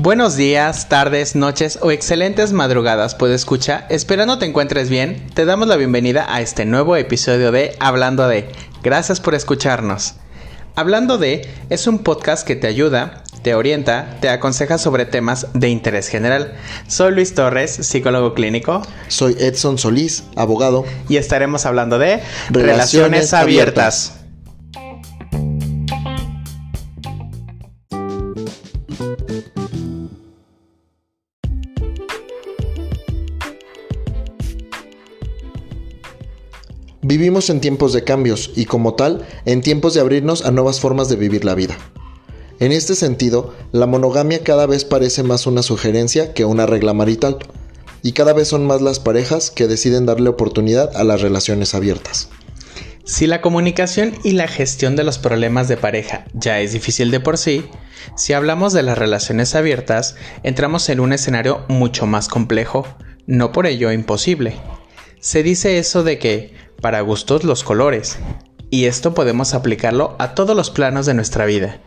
Buenos días, tardes, noches o excelentes madrugadas, pues escucha, esperando te encuentres bien, te damos la bienvenida a este nuevo episodio de Hablando de. Gracias por escucharnos. Hablando de es un podcast que te ayuda, te orienta, te aconseja sobre temas de interés general. Soy Luis Torres, psicólogo clínico. Soy Edson Solís, abogado. Y estaremos hablando de relaciones, abiertas. Vivimos en tiempos de cambios y como tal, en tiempos de abrirnos a nuevas formas de vivir la vida. En este sentido, la monogamia cada vez parece más una sugerencia que una regla marital, y cada vez son más las parejas que deciden darle oportunidad a las relaciones abiertas. Si la comunicación y la gestión de los problemas de pareja ya es difícil de por sí, si hablamos de las relaciones abiertas, entramos en un escenario mucho más complejo, no por ello imposible. Se dice eso de que para gustos los colores. Y esto podemos aplicarlo a todos los planos de nuestra vida.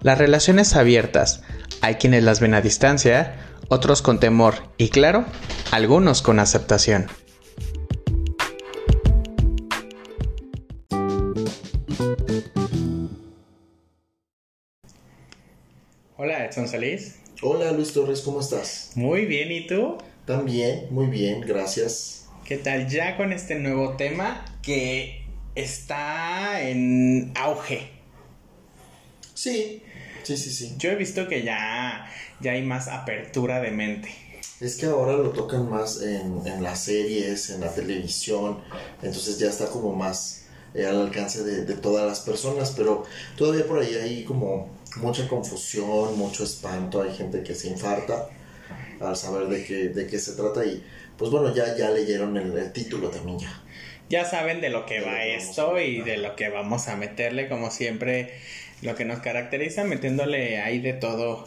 Las relaciones abiertas, hay quienes las ven a distancia, otros con temor y claro, algunos con aceptación. Hola Edson Salís. Hola Luis Torres, ¿cómo estás? Muy bien, ¿y tú? También, muy bien, gracias. ¿Qué tal? Ya con este nuevo tema que está en auge. Sí, sí, sí, sí. Yo he visto que ya, ya hay más apertura de mente. Es que ahora lo tocan más en, las series, en la televisión, entonces ya está como más eh, al alcance de, de, todas las personas, pero todavía por ahí hay como mucha confusión, mucho espanto, hay gente que se infarta al saber de qué, de qué se trata y pues bueno, ya, ya leyeron el, título también ya. Ya saben de lo que va esto y de lo que vamos a meterle, como siempre, lo que nos caracteriza, metiéndole ahí de todo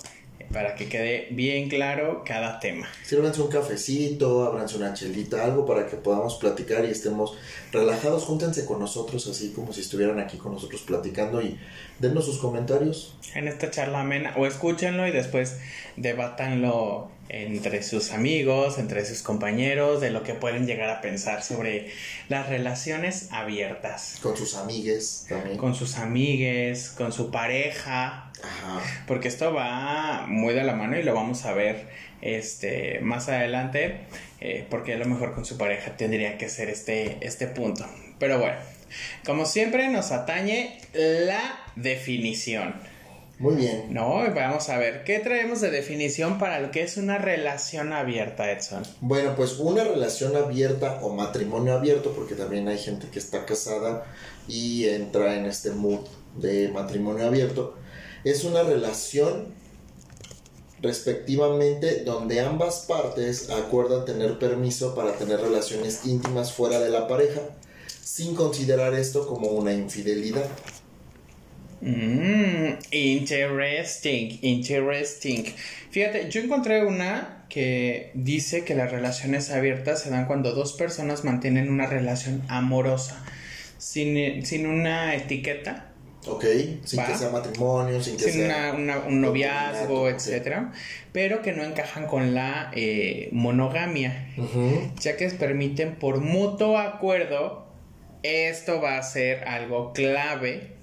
para que quede bien claro cada tema. Sírvanse un cafecito, ábranse una chelita, algo para que podamos platicar y estemos relajados. Júntense con nosotros, así como si estuvieran aquí con nosotros platicando y dennos sus comentarios. En esta charla amena, o escúchenlo y después debátanlo entre sus amigos, entre sus compañeros, de lo que pueden llegar a pensar sobre las relaciones abiertas. Con sus amigues también. Con sus amigues, con su pareja. Ajá. Porque esto va muy de la mano y lo vamos a ver este más adelante. Eh, porque a lo mejor con su pareja tendría que ser este, este punto. Pero bueno, como siempre nos atañe la definición. Muy bien. No, vamos a ver, ¿qué traemos de definición para lo que es una relación abierta, Edson? Bueno, pues una relación abierta o matrimonio abierto, porque también hay gente que está casada y entra en este mood de matrimonio abierto, es una relación respectivamente donde ambas partes acuerdan tener permiso para tener relaciones íntimas fuera de la pareja, sin considerar esto como una infidelidad. Mmm, interesting, interesting. Fíjate, yo encontré una que dice que las relaciones abiertas se dan cuando dos personas mantienen una relación amorosa, sin, sin una etiqueta. Ok, sin que sea matrimonio, sin que sea un noviazgo, etcétera, pero que no encajan con la eh, monogamia, ya que permiten por mutuo acuerdo, esto va a ser algo clave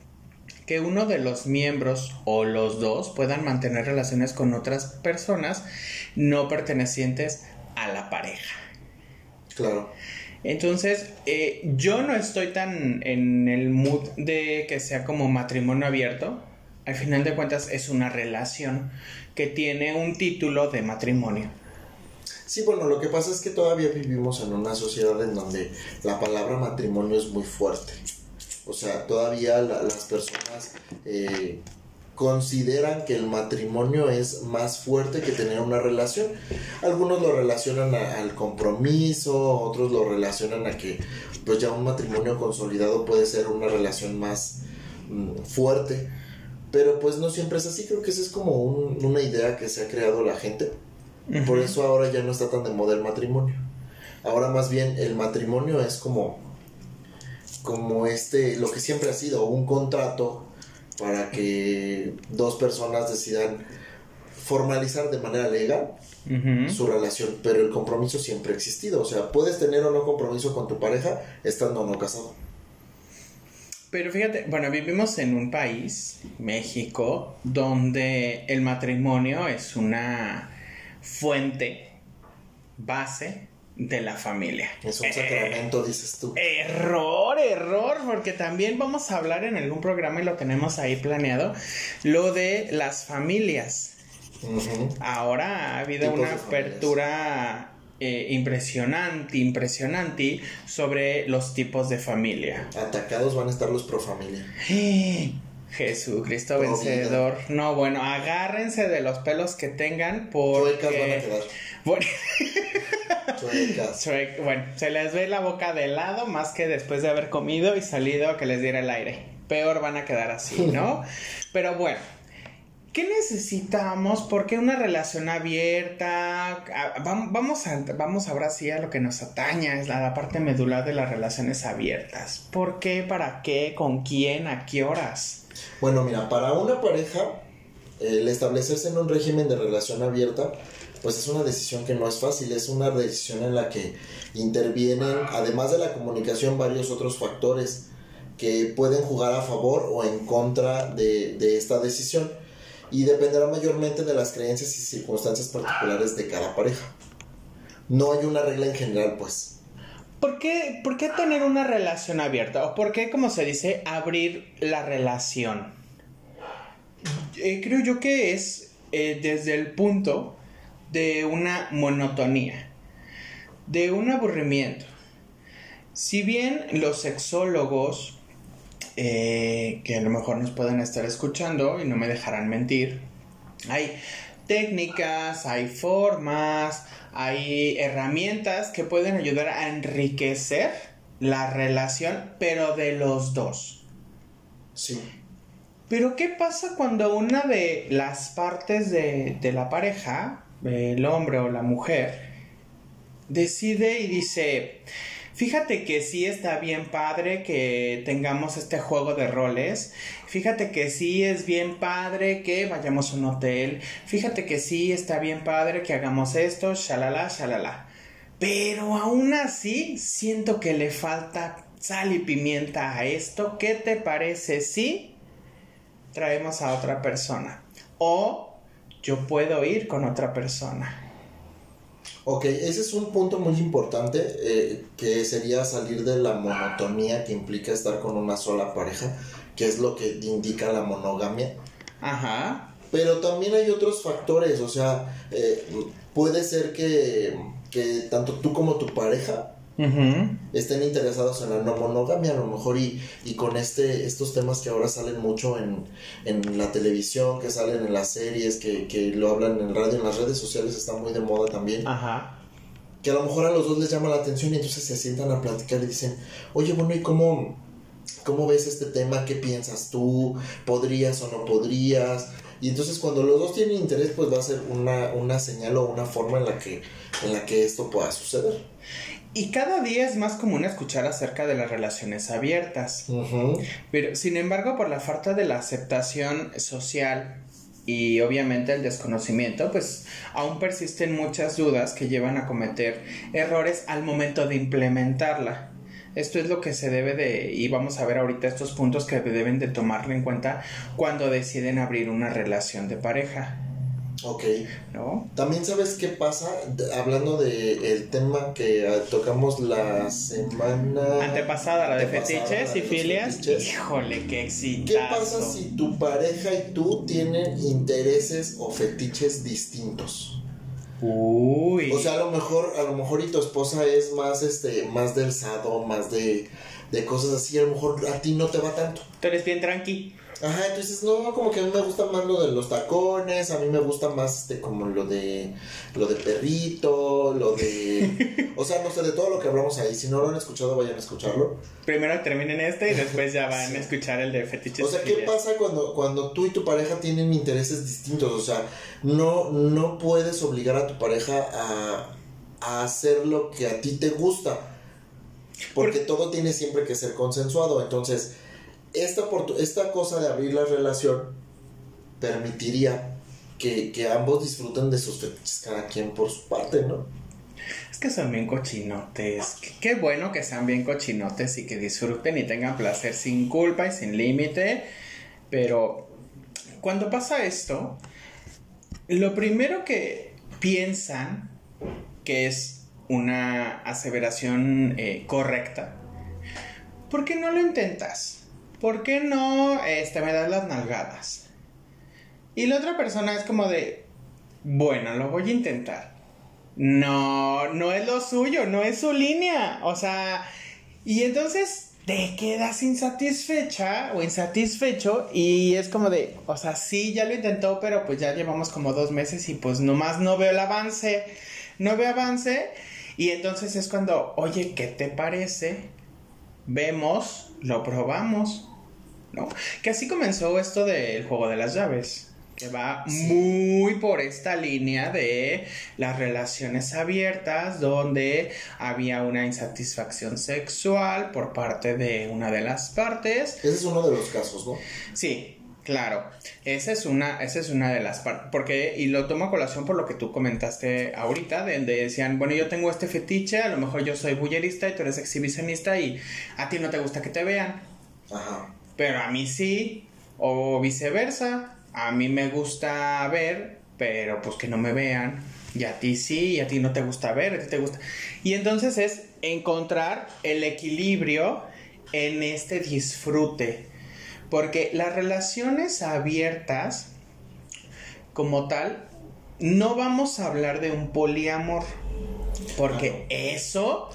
que uno de los miembros o los dos puedan mantener relaciones con otras personas no pertenecientes a la pareja. Claro. Entonces, eh, yo no estoy tan en el mood de que sea como matrimonio abierto. Al final de cuentas es una relación que tiene un título de matrimonio. Sí, bueno, lo que pasa es que todavía vivimos en una sociedad en donde la palabra matrimonio es muy fuerte. O sea, todavía las personas eh, consideran que el matrimonio es más fuerte que tener una relación. Algunos lo relacionan al compromiso, otros lo relacionan a que pues ya un matrimonio consolidado puede ser una relación más mm, fuerte. Pero pues no siempre es así, creo que esa es como una idea que se ha creado la gente. Por eso ahora ya no está tan de moda el matrimonio. Ahora más bien el matrimonio es como como este, lo que siempre ha sido, un contrato para que dos personas decidan formalizar de manera legal su relación, pero el compromiso siempre ha existido. O sea, puedes tener o no compromiso con tu pareja estando o no casado. Pero fíjate, bueno, vivimos en un país, México, donde el matrimonio es una fuente base de la familia. Es un sacramento, dices tú. Error, error, porque también vamos a hablar en algún programa y lo tenemos ahí planeado, lo de las familias. Ahora ha habido una apertura eh, impresionante, impresionante sobre los tipos de familia. Atacados van a estar los pro familia. Jesucristo vencedor. No, bueno, agárrense de los pelos que tengan porque... van a quedar. Bueno... bueno, se les ve la boca de lado más que después de haber comido y salido que les diera el aire. Peor van a quedar así, ¿no? Pero bueno, ¿Qué necesitamos? ¿Por qué una relación abierta? Vamos, a, vamos ahora sí a lo que nos ataña, es la, parte medular de las relaciones abiertas. ¿Por qué? ¿Para qué? ¿Con quién? ¿A qué horas? Bueno, mira, para una pareja, el establecerse en un régimen de relación abierta, pues es una decisión que no es fácil, es una decisión en la que intervienen, además de la comunicación, varios otros factores que pueden jugar a favor o en contra de, de esta decisión y dependerá mayormente de las creencias y circunstancias particulares de cada pareja. No hay una regla en general, pues. ¿Por qué, ¿Por qué tener una relación abierta? ¿O por qué, como se dice, abrir la relación? Eh, creo yo que es eh, desde el punto de una monotonía, de un aburrimiento. Si bien los sexólogos eh, que a lo mejor nos pueden estar escuchando y no me dejarán mentir. Hay técnicas, hay formas, hay herramientas que pueden ayudar a enriquecer la relación, pero de los dos. Sí. Pero ¿qué pasa cuando una de las partes de, de la pareja, el hombre o la mujer, decide y dice, Fíjate que sí está bien padre que tengamos este juego de roles. Fíjate que sí es bien padre que vayamos a un hotel. Fíjate que sí está bien padre que hagamos esto, shalala, shalala. Pero aún así siento que le falta sal y pimienta a esto. ¿Qué te parece si traemos a otra persona? O yo puedo ir con otra persona. Ok, ese es un punto muy importante eh, que sería salir de la monotonía que implica estar con una sola pareja, que es lo que indica la monogamia. Ajá. Pero también hay otros factores, o sea, eh, puede ser que, que tanto tú como tu pareja estén interesados en la no monogamia a lo mejor y, y, con este estos temas que ahora salen mucho en, en la televisión que salen en las series que, que, lo hablan en radio en las redes sociales está muy de moda también. Ajá. que a lo mejor a los dos les llama la atención y entonces se sientan a platicar y dicen oye bueno y cómo cómo ves este tema qué piensas tú podrías o no podrías y entonces cuando los dos tienen interés pues va a ser una, una señal o una forma en la que en la que esto pueda suceder y cada día es más común escuchar acerca de las relaciones abiertas. Pero, sin embargo, por la falta de la aceptación social y obviamente el desconocimiento, pues aún persisten muchas dudas que llevan a cometer errores al momento de implementarla. Esto es lo que se debe de, y vamos a ver ahorita estos puntos que deben de tomarlo en cuenta cuando deciden abrir una relación de pareja. Ok. ¿No? También sabes qué pasa, hablando de el tema que ah, tocamos la semana antepasada, la de fetiches y filias. Híjole, qué exitazo. ¿Qué pasa si tu pareja y tú tienen intereses o fetiches distintos? Uy. O sea, a lo mejor, a lo mejor y tu esposa es más este, más del sado, más de, de cosas así, a lo mejor a ti no te va tanto. Tú eres bien tranqui. Ajá, entonces no, como que a mí me gusta más lo de los tacones, a mí me gusta más este como lo de lo de perrito, lo de o sea, no sé de todo lo que hablamos ahí, si no lo han escuchado vayan a escucharlo. Primero terminen este y después ya van a escuchar el de fetiches. O sea, ¿qué pasa cuando cuando tú y tu pareja tienen intereses distintos? O sea, no no puedes obligar a tu pareja a a hacer lo que a ti te gusta. Porque todo tiene siempre que ser consensuado, entonces esta, esta cosa de abrir la relación permitiría que, que ambos disfruten de sus fetiches, cada quien por su parte, ¿no? Es que son bien cochinotes. Qué bueno que sean bien cochinotes y que disfruten y tengan placer sin culpa y sin límite. Pero cuando pasa esto, lo primero que piensan que es una aseveración eh, correcta, ¿por qué no lo intentas? ¿Por qué no este, me das las nalgadas? Y la otra persona es como de, bueno, lo voy a intentar. No, no es lo suyo, no es su línea. O sea, y entonces te quedas insatisfecha o insatisfecho y es como de, o sea, sí, ya lo intentó, pero pues ya llevamos como dos meses y pues nomás no veo el avance, no veo avance. Y entonces es cuando, oye, ¿qué te parece? Vemos, lo probamos, ¿no? Que así comenzó esto del juego de las llaves que va muy por esta línea de las relaciones abiertas donde había una insatisfacción sexual por parte de una de las partes. Ese es uno de los casos, ¿no? Sí, Claro, esa es una, esa es una de las partes, porque, y lo tomo a colación por lo que tú comentaste ahorita, donde decían, bueno, yo tengo este fetiche, a lo mejor yo soy bullerista y tú eres exhibicionista y a ti no te gusta que te vean. Ajá. Pero a mí sí, o viceversa, a mí me gusta ver, pero pues que no me vean. Y a ti sí, y a ti no te gusta ver, a ti te gusta. Y entonces es encontrar el equilibrio en este disfrute. Porque las relaciones abiertas, como tal, no vamos a hablar de un poliamor. Porque eso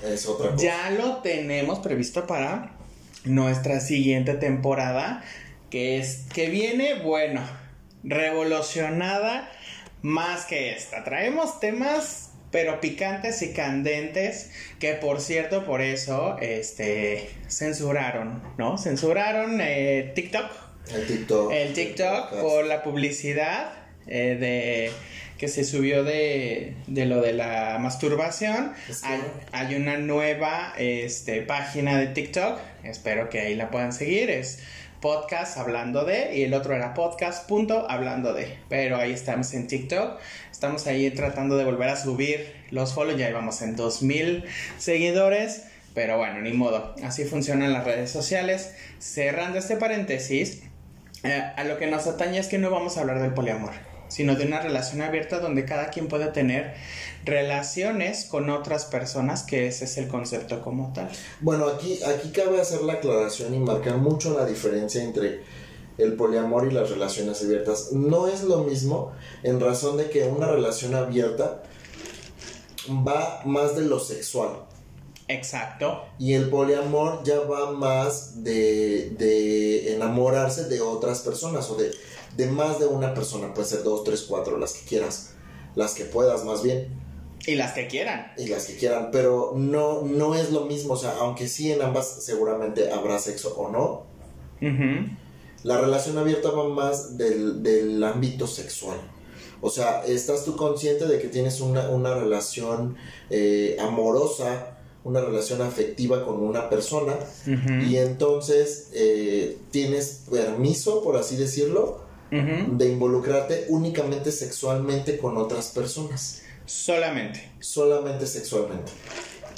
ya lo tenemos previsto para nuestra siguiente temporada. Que es que viene, bueno, revolucionada más que esta. Traemos temas pero picantes y candentes que por cierto por eso este censuraron, ¿no? Censuraron eh, TikTok. El TikTok. El TikTok por la publicidad eh, de que se subió de, de lo de la masturbación. Hay, hay, una nueva este, página de TikTok. Espero que ahí la puedan seguir. Es podcast hablando de y el otro era podcast punto hablando de. Pero ahí estamos en TikTok. Estamos ahí tratando de volver a subir los follows. Ya íbamos en 2000 seguidores. Pero bueno, ni modo. Así funcionan las redes sociales. Cerrando este paréntesis, eh, a lo que nos atañe es que no vamos a hablar del poliamor sino de una relación abierta donde cada quien puede tener relaciones con otras personas, que ese es el concepto como tal. Bueno, aquí, aquí cabe hacer la aclaración y marcar mucho la diferencia entre el poliamor y las relaciones abiertas. No es lo mismo en razón de que una relación abierta va más de lo sexual. Exacto. Y el poliamor ya va más de, de enamorarse de otras personas o de de más de una persona, puede ser dos, tres, cuatro, las que quieras, las que puedas más bien. Y las que quieran. Y las que quieran, pero no, no es lo mismo, o sea, aunque sí en ambas seguramente habrá sexo o no, la relación abierta va más del, ámbito sexual. O sea, estás tú consciente de que tienes una, relación eh, amorosa, una relación afectiva con una persona, y entonces eh, tienes permiso, por así decirlo, de involucrarte únicamente sexualmente con otras personas. Solamente. Solamente sexualmente.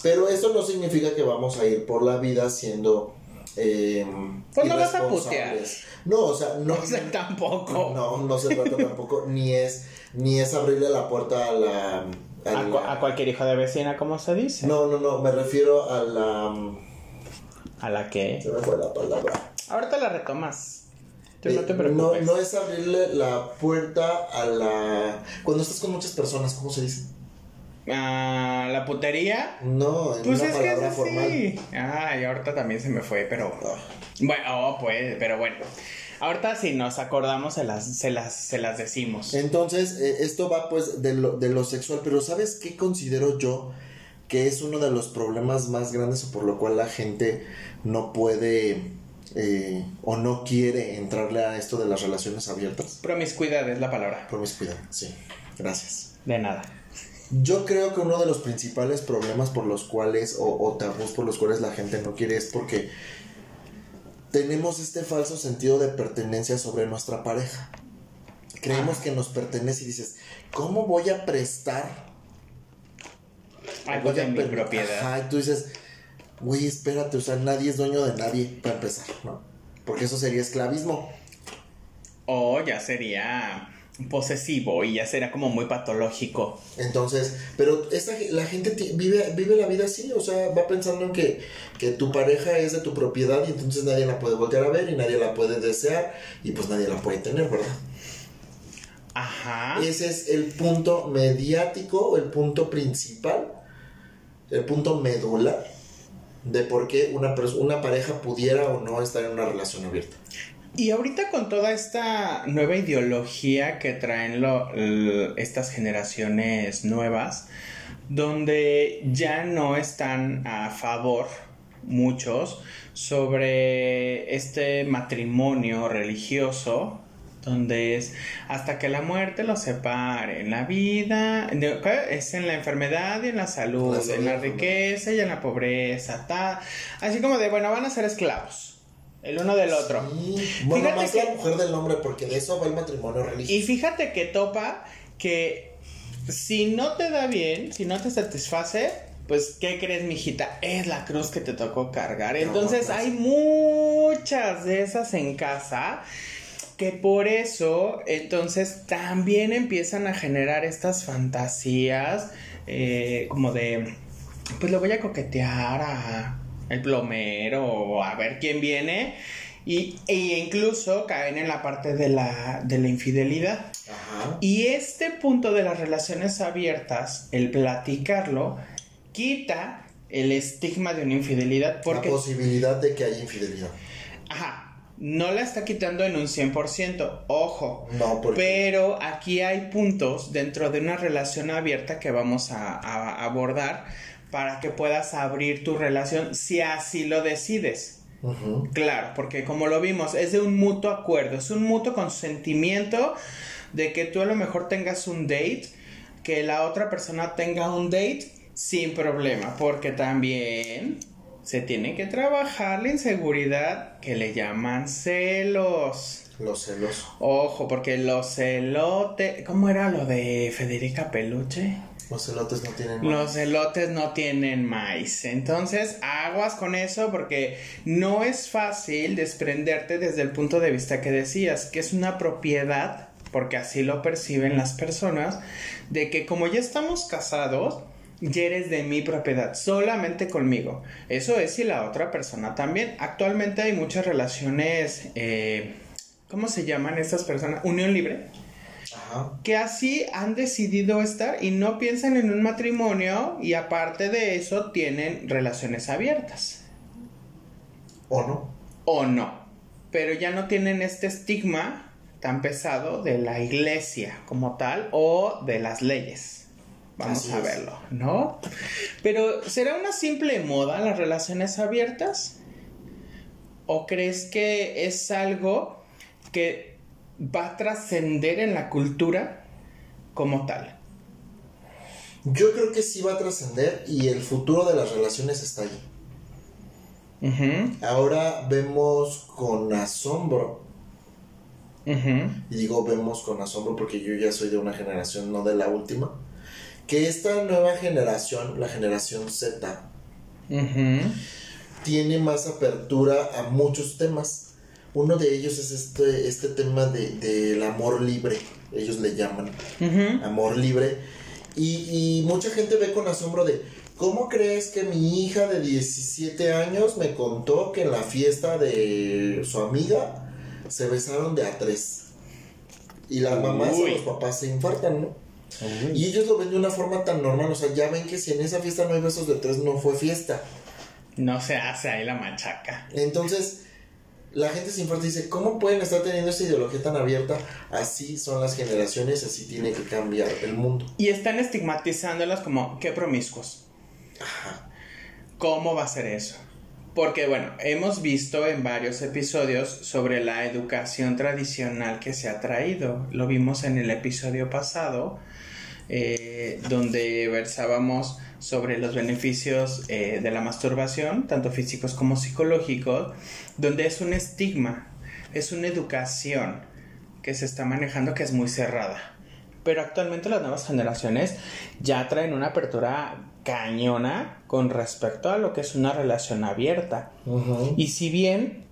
Pero eso no significa que vamos a ir por la vida siendo... Eh, pues no vas a putear. No, o sea, no... tampoco. No, no se trata tampoco, ni es, ni es abrirle la puerta a la... A, cualquier hijo de vecina, como se dice. No, no, no, me refiero a la... ¿A la qué? Se me fue la palabra. Ahorita la retomas no te preocupes. No, no, es abrirle la puerta a la. Cuando estás con muchas personas, ¿cómo se dice? ¿A la putería? No, en pues una es palabra que formal. Sí. Ay, ahorita también se me fue, pero. Ah. Bueno, oh, pues, pero bueno. Ahorita si nos acordamos se las, se las, se las decimos. Entonces, eh, esto va pues de lo, de lo sexual, pero ¿sabes qué considero yo que es uno de los problemas más grandes o por lo cual la gente no puede eh, o no quiere entrarle a esto de las relaciones abiertas. Promiscuidad es la palabra. Promiscuidad, sí. Gracias. De nada. Yo creo que uno de los principales problemas por los cuales, o, o tabús por los cuales la gente no quiere es porque tenemos este falso sentido de pertenencia sobre nuestra pareja. Creemos que nos pertenece y dices, ¿cómo voy a prestar algo de mi propiedad? Ajá, y tú dices, güey, espérate, o sea, nadie es dueño de nadie para empezar, ¿no? Porque eso sería esclavismo. O ya sería posesivo y ya será como muy patológico. Entonces, pero esta, la gente vive, vive la vida así, o sea, va pensando en que, que tu pareja es de tu propiedad y entonces nadie la puede voltear a ver y nadie la puede desear y pues nadie la puede tener, ¿verdad? Ajá. Ese es el punto mediático, el punto principal, el punto medular de por qué una, una pareja pudiera o no estar en una relación abierta. Y ahorita con toda esta nueva ideología que traen estas generaciones nuevas, donde ya no están a favor muchos sobre este matrimonio religioso, donde es hasta que la muerte los separe en la vida, es en la enfermedad y en la salud, en la riqueza y en la pobreza, así como de, bueno, van a ser esclavos el uno del otro. Bueno, más la mujer del hombre, porque de eso va el matrimonio religioso. Y fíjate que topa que si no te da bien, si no te satisface, pues, ¿qué crees, mijita? Es la cruz que te tocó cargar. Entonces, hay muchas de esas en casa que por eso, entonces, también empiezan a generar estas fantasías eh, como de, pues le voy a coquetear a el plomero o a ver quién viene. Y, e incluso caen en la parte de la, de la infidelidad. Y este punto de las relaciones abiertas, el platicarlo, quita el estigma de una infidelidad. Porque, la posibilidad de que haya infidelidad. Ajá. No la está quitando en un 100%, ojo. No, Pero aquí hay puntos dentro de una relación abierta que vamos a, a abordar para que puedas abrir tu relación si así lo decides. Claro, porque como lo vimos, es de un mutuo acuerdo, es un mutuo consentimiento de que tú a lo mejor tengas un date, que la otra persona tenga un date sin problema, porque también se tiene que trabajar la inseguridad que le llaman celos. Los celos. Ojo, porque los celotes. ¿Cómo era lo de Federica Peluche? Los elotes no tienen maíz. Los elotes no tienen maíz. Entonces, aguas con eso porque no es fácil desprenderte desde el punto de vista que decías, que es una propiedad, porque así lo perciben las personas, de que como ya estamos casados, ya eres de mi propiedad, solamente conmigo. Eso es y la otra persona también. Actualmente hay muchas relaciones, eh, ¿cómo se llaman estas personas? Unión libre que así han decidido estar y no piensan en un matrimonio y aparte de eso tienen relaciones abiertas. ¿O no? O no. Pero ya no tienen este estigma tan pesado de la iglesia como tal o de las leyes. Vamos a verlo, ¿no? Pero ¿será una simple moda las relaciones abiertas? ¿O crees que es algo que va a trascender en la cultura como tal. Yo creo que sí va a trascender y el futuro de las relaciones está ahí. Ahora vemos con asombro. Y digo vemos con asombro porque yo ya soy de una generación, no de la última. Que esta nueva generación, la generación Z, tiene más apertura a muchos temas uno de ellos es este, este tema del de, amor libre, ellos le llaman amor libre. Y, mucha gente ve con asombro de, ¿cómo crees que mi hija de 17 años me contó que en la fiesta de su amiga se besaron de a tres? Y las mamás y los papás se infartan, ¿no? Y ellos lo ven de una forma tan normal, o sea, ya ven que si en esa fiesta no hay besos de tres, no fue fiesta. No se hace ahí la machaca. Entonces, la gente sin fuerza dice, ¿cómo pueden estar teniendo esa ideología tan abierta? Así son las generaciones, así tiene que cambiar el mundo. Y están estigmatizándolas como, qué promiscuos. Ajá. ¿Cómo va a ser eso? Porque bueno, hemos visto en varios episodios sobre la educación tradicional que se ha traído. Lo vimos en el episodio pasado, eh, donde versábamos sobre los beneficios eh, de la masturbación, tanto físicos como psicológicos, donde es un estigma, es una educación que se está manejando que es muy cerrada. Pero actualmente las nuevas generaciones ya traen una apertura cañona con respecto a lo que es una relación abierta. Y si bien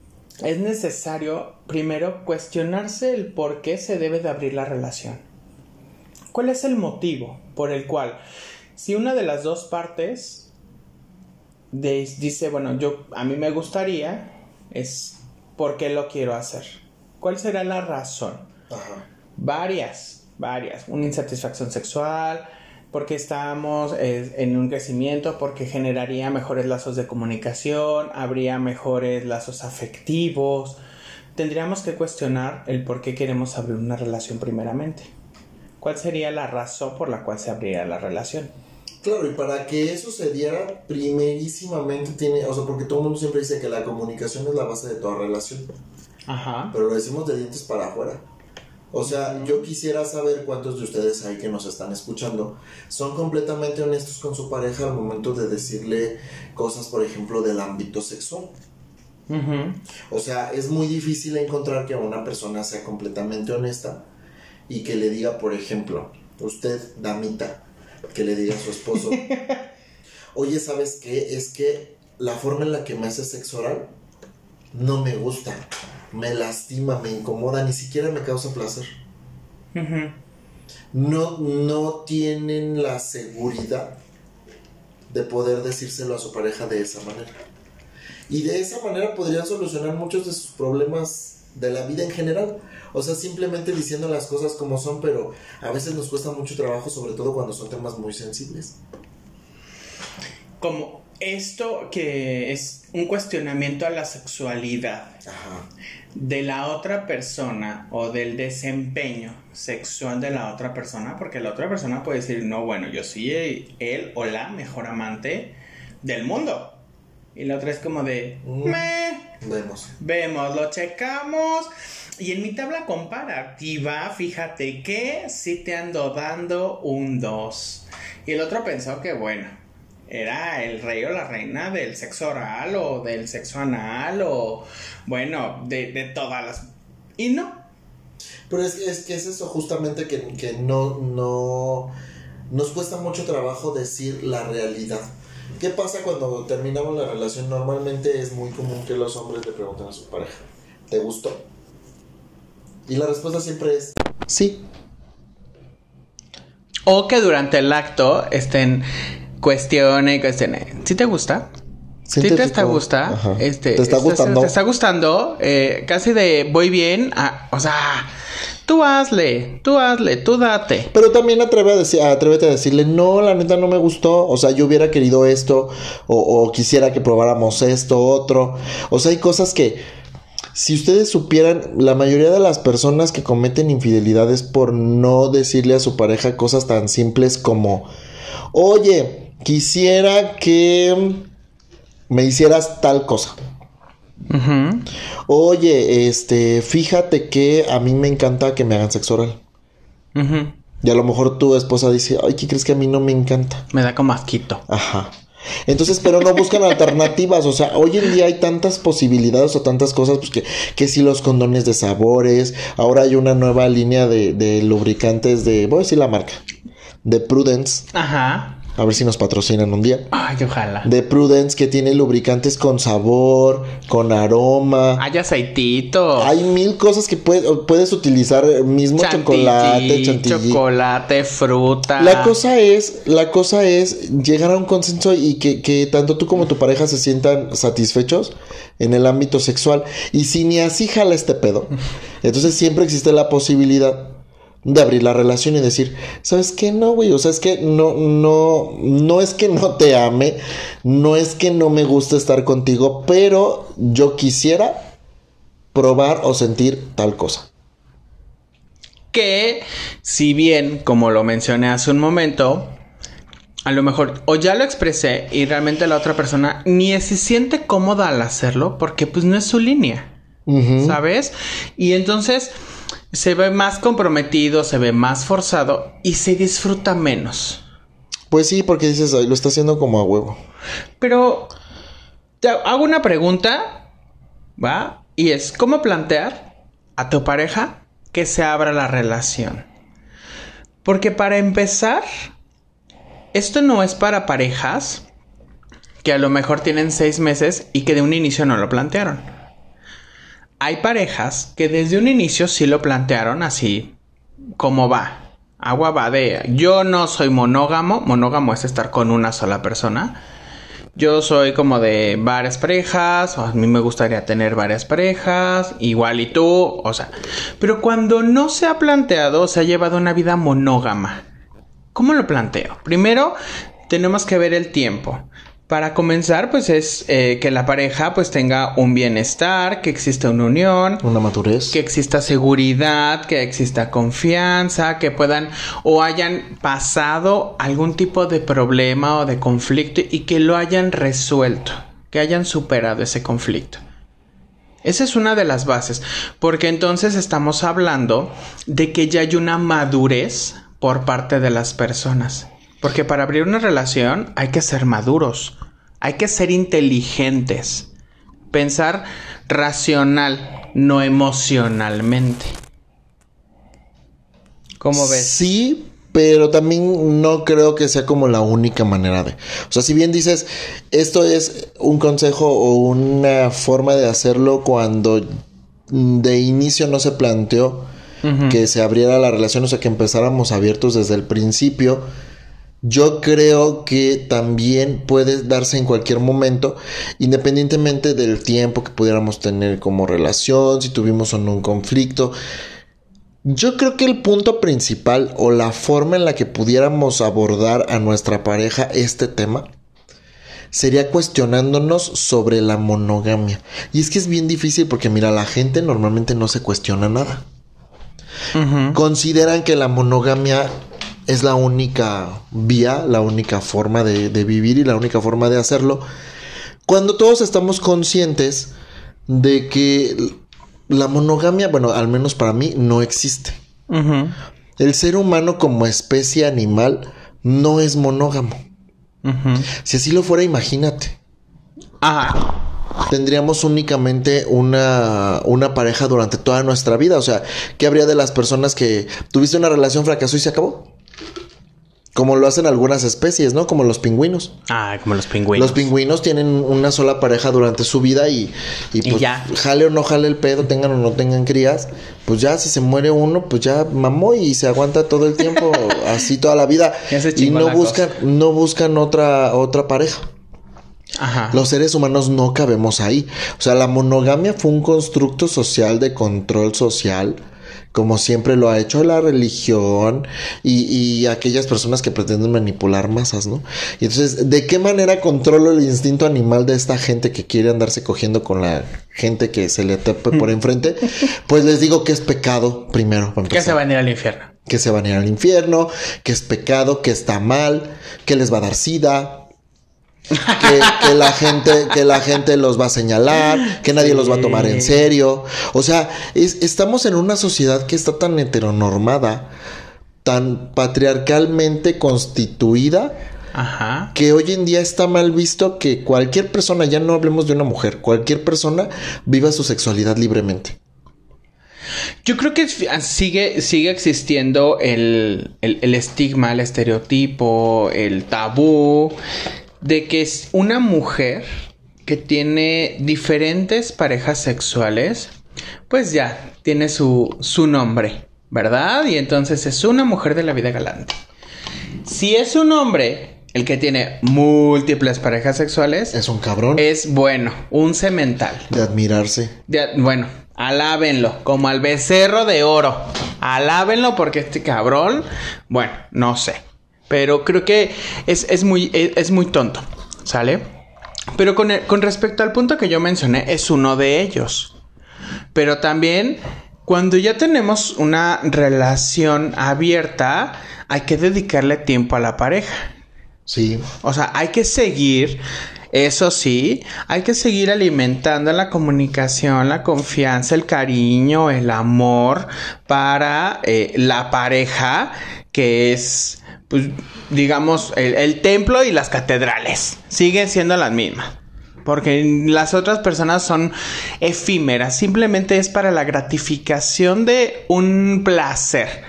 es necesario primero cuestionarse el por qué se debe de abrir la relación. ¿Cuál es el motivo por el cual si una de las dos partes dice, bueno, yo a mí me gustaría es por qué lo quiero hacer? ¿Cuál será la razón? Varias, varias. Una insatisfacción sexual, porque estamos eh, en un crecimiento, porque generaría mejores lazos de comunicación, habría mejores lazos afectivos. Tendríamos que cuestionar el por qué queremos abrir una relación primeramente. ¿Cuál sería la razón por la cual se abriría la relación? Claro, y para que eso se diera, primerísimamente tiene, o sea, porque todo el mundo siempre dice que la comunicación es la base de toda relación. Ajá. Pero lo decimos de dientes para afuera. O sea, yo quisiera saber cuántos de ustedes hay que nos están escuchando son completamente honestos con su pareja al momento de decirle cosas, por ejemplo, del ámbito sexual. O sea, es muy difícil encontrar que una persona sea completamente honesta y que le diga, por ejemplo, usted, damita, que le diga a su esposo, oye, ¿sabes qué? Es que la forma en la que me hace sexo oral no me gusta me lastima, me incomoda, ni siquiera me causa placer. no, no tienen la seguridad de poder decírselo a su pareja de esa manera. Y de esa manera podrían solucionar muchos de sus problemas de la vida en general. O sea, simplemente diciendo las cosas como son, pero a veces nos cuesta mucho trabajo, sobre todo cuando son temas muy sensibles. Como esto que es un cuestionamiento a la sexualidad de la otra persona o del desempeño sexual de la otra persona, porque la otra persona puede decir, no, bueno, yo soy él o la mejor amante del mundo. Y la otra es como de, mm. Vemos. Vemos, lo checamos. Y en mi tabla comparativa, fíjate que sí te ando dando un 2. Y el otro pensó que, bueno, era el rey o la reina del sexo oral o del sexo anal o bueno, de, todas las... Y no. Pero es, es que es eso justamente que, que no, no... Nos cuesta mucho trabajo decir la realidad. ¿Qué pasa cuando terminamos la relación? Normalmente es muy común que los hombres le pregunten a su pareja, ¿te gustó? Y la respuesta siempre es sí. O que durante el acto estén cuestione y cuestione. ¿Sí te gusta? ¿Sí te está gusta? Este, ¿Te está gustando? ¿Te está gustando? Eh, casi de voy bien. o sea, tú hazle, tú hazle, tú date. Pero también atreve a decir, atrévete a decirle, no, la neta no me gustó. O sea, yo hubiera querido esto. O, o quisiera que probáramos esto, otro. O sea, hay cosas que si ustedes supieran, la mayoría de las personas que cometen infidelidades por no decirle a su pareja cosas tan simples como, oye, quisiera que me hicieras tal cosa. Oye, este, fíjate que a mí me encanta que me hagan sexo oral. Y a lo mejor tu esposa dice, ay, ¿qué crees que a mí no me encanta? Me da como asquito. Ajá. Entonces, pero no buscan alternativas. O sea, hoy en día hay tantas posibilidades o tantas cosas, pues que, que si los condones de sabores, ahora hay una nueva línea de, de lubricantes de, voy a decir la marca, de Prudence. Ajá. A ver si nos patrocinan un día. Ay, ojalá. De Prudence que tiene lubricantes con sabor, con aroma. Hay aceitito. Hay mil cosas que puedes, utilizar. Mismo chocolate, chantilly. Chocolate, fruta. La cosa es, la cosa es llegar a un consenso y que, que tanto tú como tu pareja se sientan satisfechos en el ámbito sexual. Y si ni así jala este pedo, entonces siempre existe la posibilidad de abrir la relación y decir, ¿sabes qué? No, güey, o sea, es que no, no, no es que no te ame, no es que no me guste estar contigo, pero yo quisiera probar o sentir tal cosa. Que, si bien, como lo mencioné hace un momento, a lo mejor o ya lo expresé y realmente la otra persona ni se siente cómoda al hacerlo porque pues no es su línea, ¿sabes? Y entonces se ve más comprometido, se ve más forzado y se disfruta menos. Pues sí, porque dices, "Ay, lo está haciendo como a huevo. Pero te hago una pregunta, ¿va? Y es, ¿cómo plantear a tu pareja que se abra la relación? Porque para empezar, esto no es para parejas que a lo mejor tienen seis meses y que de un inicio no lo plantearon. Hay parejas que desde un inicio sí lo plantearon así como va. Agua va de yo no soy monógamo, monógamo es estar con una sola persona. Yo soy como de varias parejas, a mí me gustaría tener varias parejas, igual y tú, o sea, pero cuando no se ha planteado, se ha llevado una vida monógama. ¿Cómo lo planteo? Primero, tenemos que ver el tiempo. Para comenzar, pues es eh, que la pareja pues tenga un bienestar, que exista una unión, Una madurez. que exista seguridad, que exista confianza, que puedan o hayan pasado algún tipo de problema o de conflicto y que lo hayan resuelto, que hayan superado ese conflicto. Esa es una de las bases, porque entonces estamos hablando de que ya hay una madurez por parte de las personas. Porque para abrir una relación hay que ser maduros, hay que ser inteligentes, pensar racional, no emocionalmente. ¿Cómo ves? Sí, pero también no creo que sea como la única manera de. O sea, si bien dices, esto es un consejo o una forma de hacerlo cuando de inicio no se planteó que se abriera la relación, o sea, que empezáramos abiertos desde el principio. Yo creo que también puede darse en cualquier momento, independientemente del tiempo que pudiéramos tener como relación, si tuvimos o no un conflicto. Yo creo que el punto principal o la forma en la que pudiéramos abordar a nuestra pareja este tema sería cuestionándonos sobre la monogamia. Y es que es bien difícil porque mira, la gente normalmente no se cuestiona nada. Consideran que la monogamia es la única vía, la única forma de, de vivir y la única forma de hacerlo. Cuando todos estamos conscientes de que la monogamia, bueno, al menos para mí, no existe. El ser humano como especie animal no es monógamo. Si así lo fuera, imagínate. Ajá. Tendríamos únicamente una, una pareja durante toda nuestra vida. O sea, ¿qué habría de las personas que tuviste una relación, fracasó y se acabó? Como lo hacen algunas especies, ¿no? Como los pingüinos. Ah, como los pingüinos. Los pingüinos tienen una sola pareja durante su vida y, y Y pues ya. jale o no jale el pedo, tengan o no tengan crías, pues ya si se muere uno, pues ya mamó y se aguanta todo el tiempo, así toda la vida. Y no buscan, no buscan otra, otra pareja. Ajá. Los seres humanos no cabemos ahí. O sea, la monogamia fue un constructo social de control social, como siempre lo ha hecho la religión y, y aquellas personas que pretenden manipular masas, ¿no? Y entonces, ¿de qué manera controlo el instinto animal de esta gente que quiere andarse cogiendo con la gente que se le tape por enfrente? Pues les digo que es pecado, primero. para Que se van a ir al infierno. que se van a ir al infierno, que es pecado, que está mal, que les va a dar sida. Que, que la gente, que la gente los va a señalar, que nadie los va a tomar en serio. O sea, es- estamos en una sociedad que está tan heteronormada, tan patriarcalmente constituida, Ajá. que hoy en día está mal visto que cualquier persona, ya no hablemos de una mujer, cualquier persona viva su sexualidad libremente. Yo creo que es- sigue, sigue existiendo el, el- el estigma, el estereotipo, el tabú de que es una mujer que tiene diferentes parejas sexuales, pues ya tiene su, su nombre, ¿verdad? Y entonces es una mujer de la vida galante. Si es un hombre el que tiene múltiples parejas sexuales, Es un cabrón es bueno, un cemental. de admirarse. Bueno, alábenlo, como al becerro de oro. Alábenlo porque este cabrón, bueno, no sé. Pero creo que es, es muy, es, es muy tonto, ¿sale? Pero con, el- con respecto al punto que yo mencioné, es uno de ellos. Pero también, cuando ya tenemos una relación abierta, hay que dedicarle tiempo a la pareja. Sí. O sea, hay que seguir, eso sí, hay que seguir alimentando la comunicación, la confianza, el cariño, el amor para eh, la pareja que es pues digamos, el, templo y las catedrales siguen siendo las mismas. Porque las otras personas son efímeras, simplemente es para la gratificación de un placer.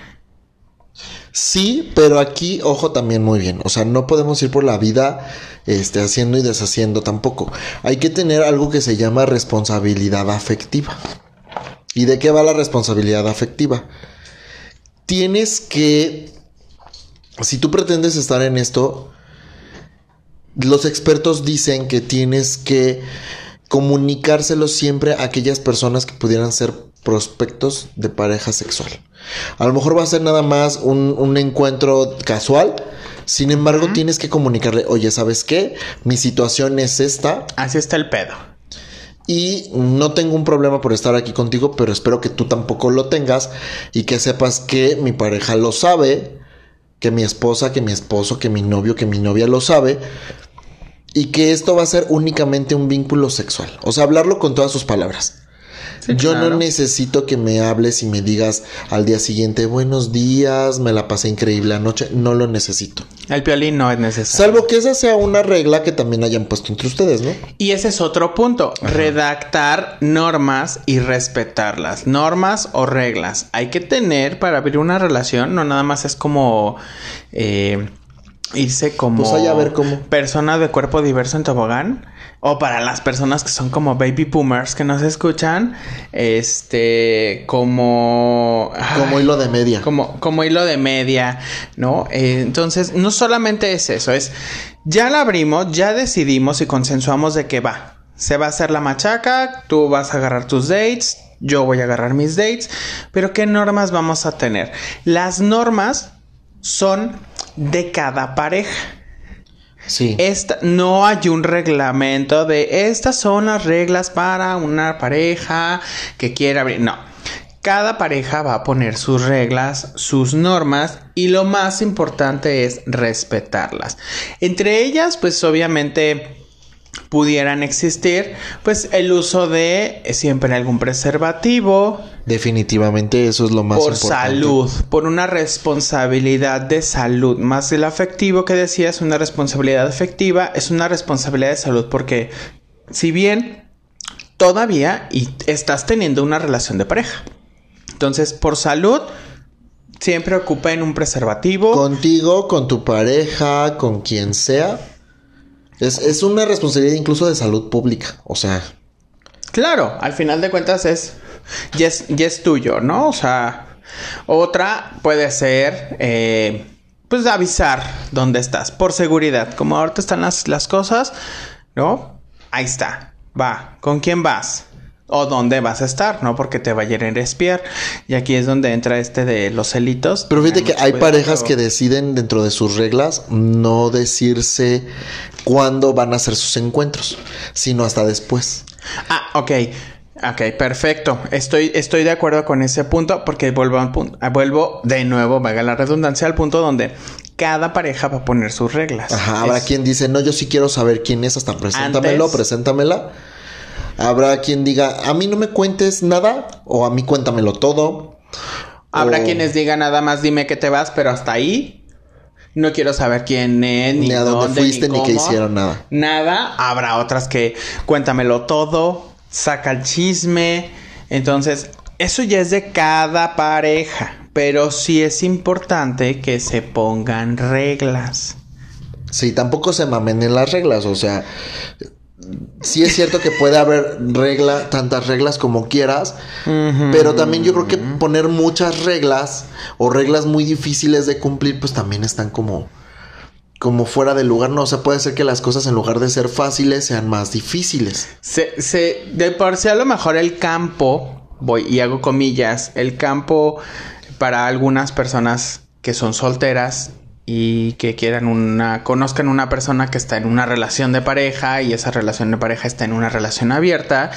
Sí, pero aquí, ojo también muy bien. O sea, no podemos ir por la vida este, haciendo y deshaciendo tampoco. Hay que tener algo que se llama responsabilidad afectiva. ¿Y de qué va la responsabilidad afectiva? Tienes que, si tú pretendes estar en esto, los expertos dicen que tienes que comunicárselo siempre a aquellas personas que pudieran ser prospectos de pareja sexual. A lo mejor va a ser nada más un, encuentro casual. Sin embargo, tienes que comunicarle, oye, ¿sabes qué? Mi situación es esta. Así está el pedo. Y no tengo un problema por estar aquí contigo, pero espero que tú tampoco lo tengas y que sepas que mi pareja lo sabe, que mi esposa, que mi esposo, que mi novio, que mi novia lo sabe y que esto va a ser únicamente un vínculo sexual. O sea, hablarlo con todas sus palabras. Yo no necesito que me hables y me digas al día siguiente, buenos días, me la pasé increíble anoche. No lo necesito. El piolín no es necesario. Salvo que esa sea una regla que también hayan puesto entre ustedes, ¿no? Y ese es otro punto. Redactar normas y respetarlas. Normas o reglas. Hay que tener para abrir una relación. No nada más es como... Eh, irse como pues a ver cómo. persona de cuerpo diverso en tobogán o para las personas que son como baby boomers que nos escuchan, este, como... Como hilo de media. Como, como hilo de media, ¿no? Eh, entonces, no solamente es eso, es, ya la abrimos, ya decidimos y consensuamos de qué va. Se va a hacer la machaca, tú vas a agarrar tus dates, yo voy a agarrar mis dates, pero ¿qué normas vamos a tener? Las normas son de cada pareja. Sí. Esta, no hay un reglamento de estas son las reglas para una pareja que quiera abrir. No. Cada pareja va a poner sus reglas, sus normas y lo más importante es respetarlas. Entre ellas, pues obviamente pudieran existir, pues el uso de eh, siempre algún preservativo. Definitivamente eso es lo más por salud, por una responsabilidad de salud. Más del afectivo que decías, una responsabilidad afectiva es una responsabilidad de salud porque si bien todavía y estás teniendo una relación de pareja. Entonces, por salud, siempre ocupa en un preservativo. Contigo, con tu pareja, con quien sea es, una responsabilidad incluso de salud pública. O sea. Claro, al final de cuentas es. Ya es, tuyo, ¿no? O sea. Otra puede ser. Eh, pues avisar dónde estás. Por seguridad. Como ahorita están las, las cosas. ¿No? Ahí está. Va. ¿Con quién vas? O dónde vas a estar, ¿no? Porque te va a a espiar. Y aquí es donde entra este de los celitos. Pero fíjate que hay parejas que deciden dentro de sus reglas no decirse cuándo van a hacer sus encuentros, sino hasta después. Ah, ok. Ok, perfecto. Estoy, estoy de acuerdo con ese punto porque vuelvo, al punto, vuelvo de nuevo, valga la redundancia, al punto donde cada pareja va a poner sus reglas. Ajá, habrá quien dice, no, yo sí quiero saber quién es, hasta preséntamelo, preséntamela. Habrá quien diga, a mí no me cuentes nada o a mí cuéntamelo todo. Habrá quienes digan nada más dime que te vas, pero hasta ahí. No quiero saber quién es, ni, a dónde, fuiste, ni, qué hicieron, nada. Nada. Habrá otras que cuéntamelo todo, saca el chisme. Entonces, eso ya es de cada pareja. Pero sí es importante que se pongan reglas. Sí, tampoco se mamen en las reglas. O sea, sí es cierto que puede haber regla, tantas reglas como quieras, pero también yo creo que poner muchas reglas o reglas muy difíciles de cumplir, pues también están como, como fuera de lugar, ¿no? O sea, puede ser que las cosas en lugar de ser fáciles sean más difíciles. Se, se, de por sí a lo mejor el campo, voy y hago comillas, el campo para algunas personas que son solteras y que quieran una, conozcan una persona que está en una relación de pareja y esa relación de pareja está en una relación abierta,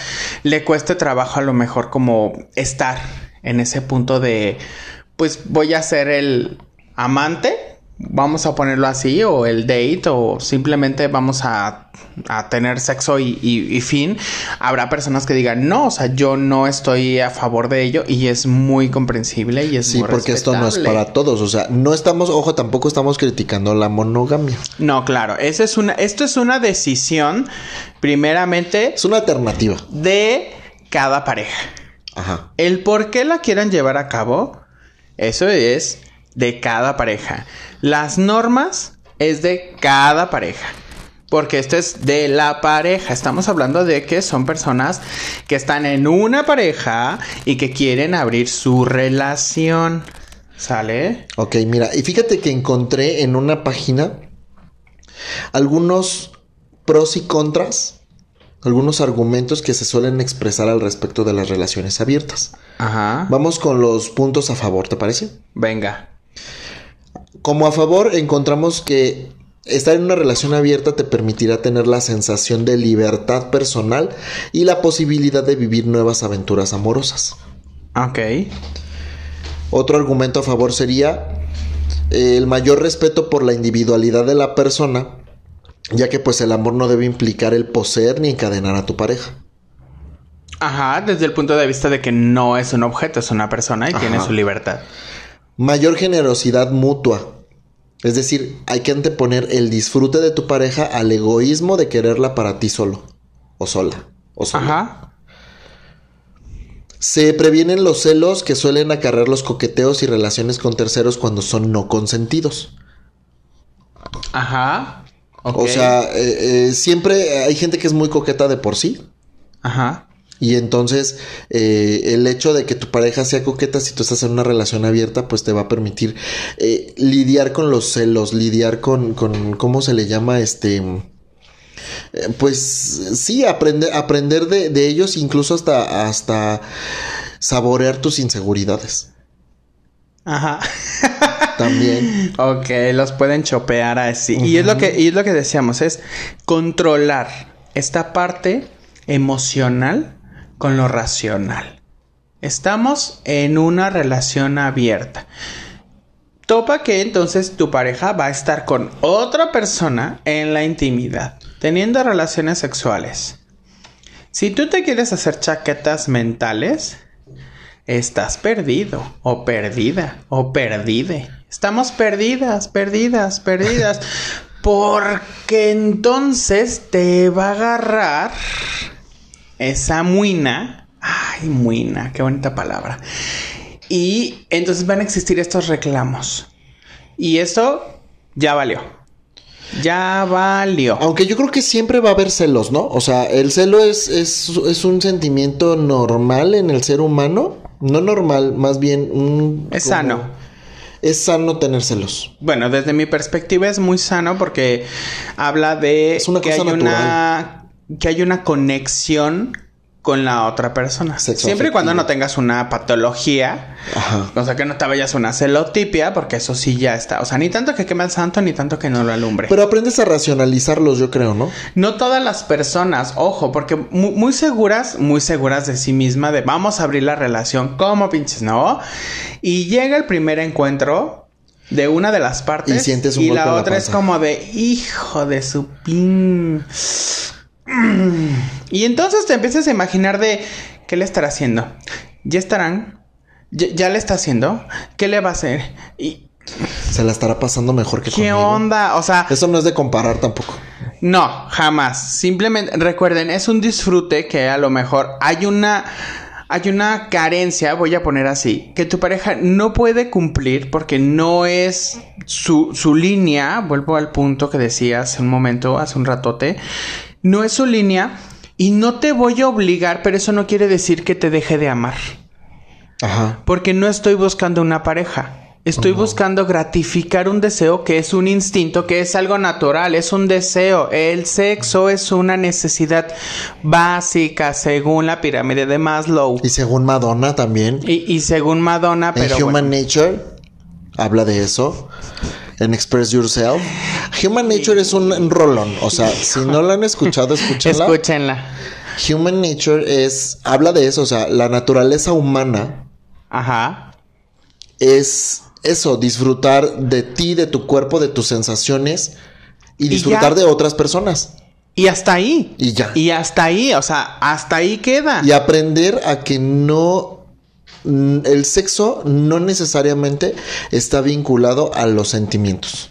le cueste trabajo a lo mejor como estar en ese punto de, pues voy a ser el amante, vamos a ponerlo así, o el date, o simplemente vamos a, a tener sexo y, y, y, fin, habrá personas que digan, no, o sea, yo no estoy a favor de ello y es muy comprensible y es Sí, muy porque esto no es para todos, o sea, no estamos, ojo, tampoco estamos criticando la monogamia. No, claro, esa es una, esto es una decisión, primeramente, Es una alternativa. de cada pareja. Ajá. El por qué la quieran llevar a cabo, eso es de cada pareja. Las normas es de cada pareja. Porque esto es de la pareja. Estamos hablando de que son personas que están en una pareja y que quieren abrir su relación. ¿Sale? Ok, mira, y fíjate que encontré en una página algunos pros y contras, algunos argumentos que se suelen expresar al respecto de las relaciones abiertas. Ajá. Vamos con los puntos a favor, ¿te parece? Venga. Como a favor, encontramos que estar en una relación abierta te permitirá tener la sensación de libertad personal y la posibilidad de vivir nuevas aventuras amorosas. Ok. Otro argumento a favor sería eh, el mayor respeto por la individualidad de la persona, ya que pues el amor no debe implicar el poseer ni encadenar a tu pareja. Ajá, desde el punto de vista de que no es un objeto, es una persona y tiene su libertad. Mayor generosidad mutua. Es decir, hay que anteponer el disfrute de tu pareja al egoísmo de quererla para ti solo. O sola. O sola. Ajá. Se previenen los celos que suelen acarrear los coqueteos y relaciones con terceros cuando son no consentidos. Ajá. O sea, eh, eh, siempre hay gente que es muy coqueta de por sí. Ajá. Y entonces eh, el hecho de que tu pareja sea coqueta si tú estás en una relación abierta, pues te va a permitir eh, lidiar con los celos, lidiar con, con ¿cómo se le llama? Este... eh, pues sí, aprender, aprender de, de ellos, incluso hasta, hasta saborear tus inseguridades. Ajá. También. ok, los pueden chopear así. Y es lo que, y es lo que decíamos, es controlar esta parte emocional con lo racional. Estamos en una relación abierta. Topa que entonces tu pareja va a estar con otra persona en la intimidad, teniendo relaciones sexuales. Si tú te quieres hacer chaquetas mentales, estás perdido o perdida o perdide. Estamos perdidas, perdidas, perdidas. Porque entonces te va a agarrar esa muina. Ay, muina, qué bonita palabra. Y entonces van a existir estos reclamos. Y eso ya valió. Ya valió. Aunque yo creo que siempre va a haber celos, ¿no? O sea, el celo es, es, es un sentimiento normal en el ser humano. No normal, más bien un... Es como- sano. Es sano tener celos. Bueno, desde mi perspectiva es muy sano porque habla de Es una que cosa hay una que hay una conexión con la otra persona. Sexo Siempre y cuando no tengas una patología, Ajá. o sea, que no te vayas una celotipia, porque eso sí ya está. O sea, ni tanto que queme al santo, ni tanto que no lo alumbre. Pero aprendes a racionalizarlos, yo creo, ¿no? No todas las personas, ojo, porque mu- muy, seguras, muy seguras de sí misma, de vamos a abrir la relación como pinches, ¿no? Y llega el primer encuentro de una de las partes Y sientes un y golpe la otra es como de hijo de su pin. Y entonces te empiezas a imaginar de qué le estará haciendo. Ya estarán. Ya, ya le está haciendo. ¿Qué le va a hacer? ¿Y Se la estará pasando mejor que qué conmigo. onda? O sea, Eso no es de comparar tampoco. no, jamás. Simplemente recuerden, es un disfrute que a lo mejor hay una hay una carencia, voy a poner así, que tu pareja no puede cumplir porque no es su, su línea, vuelvo al punto que decía hace un momento, hace un ratote, no es su línea y no te voy a obligar, pero eso no quiere decir que te deje de amar. Ajá. Porque no estoy buscando una pareja. Estoy buscando gratificar un deseo que es un instinto, que es algo natural, es un deseo. El sexo es una necesidad básica según la pirámide de Maslow. Y según Madonna también. Y, y según Madonna, pero en Human bueno. Nature habla de eso. En Express Yourself. Human Nature es un, rolón. O sea, si no lo han escuchado, escúchenla. escúchenla. Human Nature es. Habla de eso. O sea, la naturaleza humana Ajá. es eso, disfrutar de ti, de tu cuerpo, de tus sensaciones y disfrutar de otras personas. Y hasta ahí. Y ya. Y hasta ahí, o sea, hasta ahí queda. Y aprender a que no el sexo no necesariamente está vinculado a los sentimientos.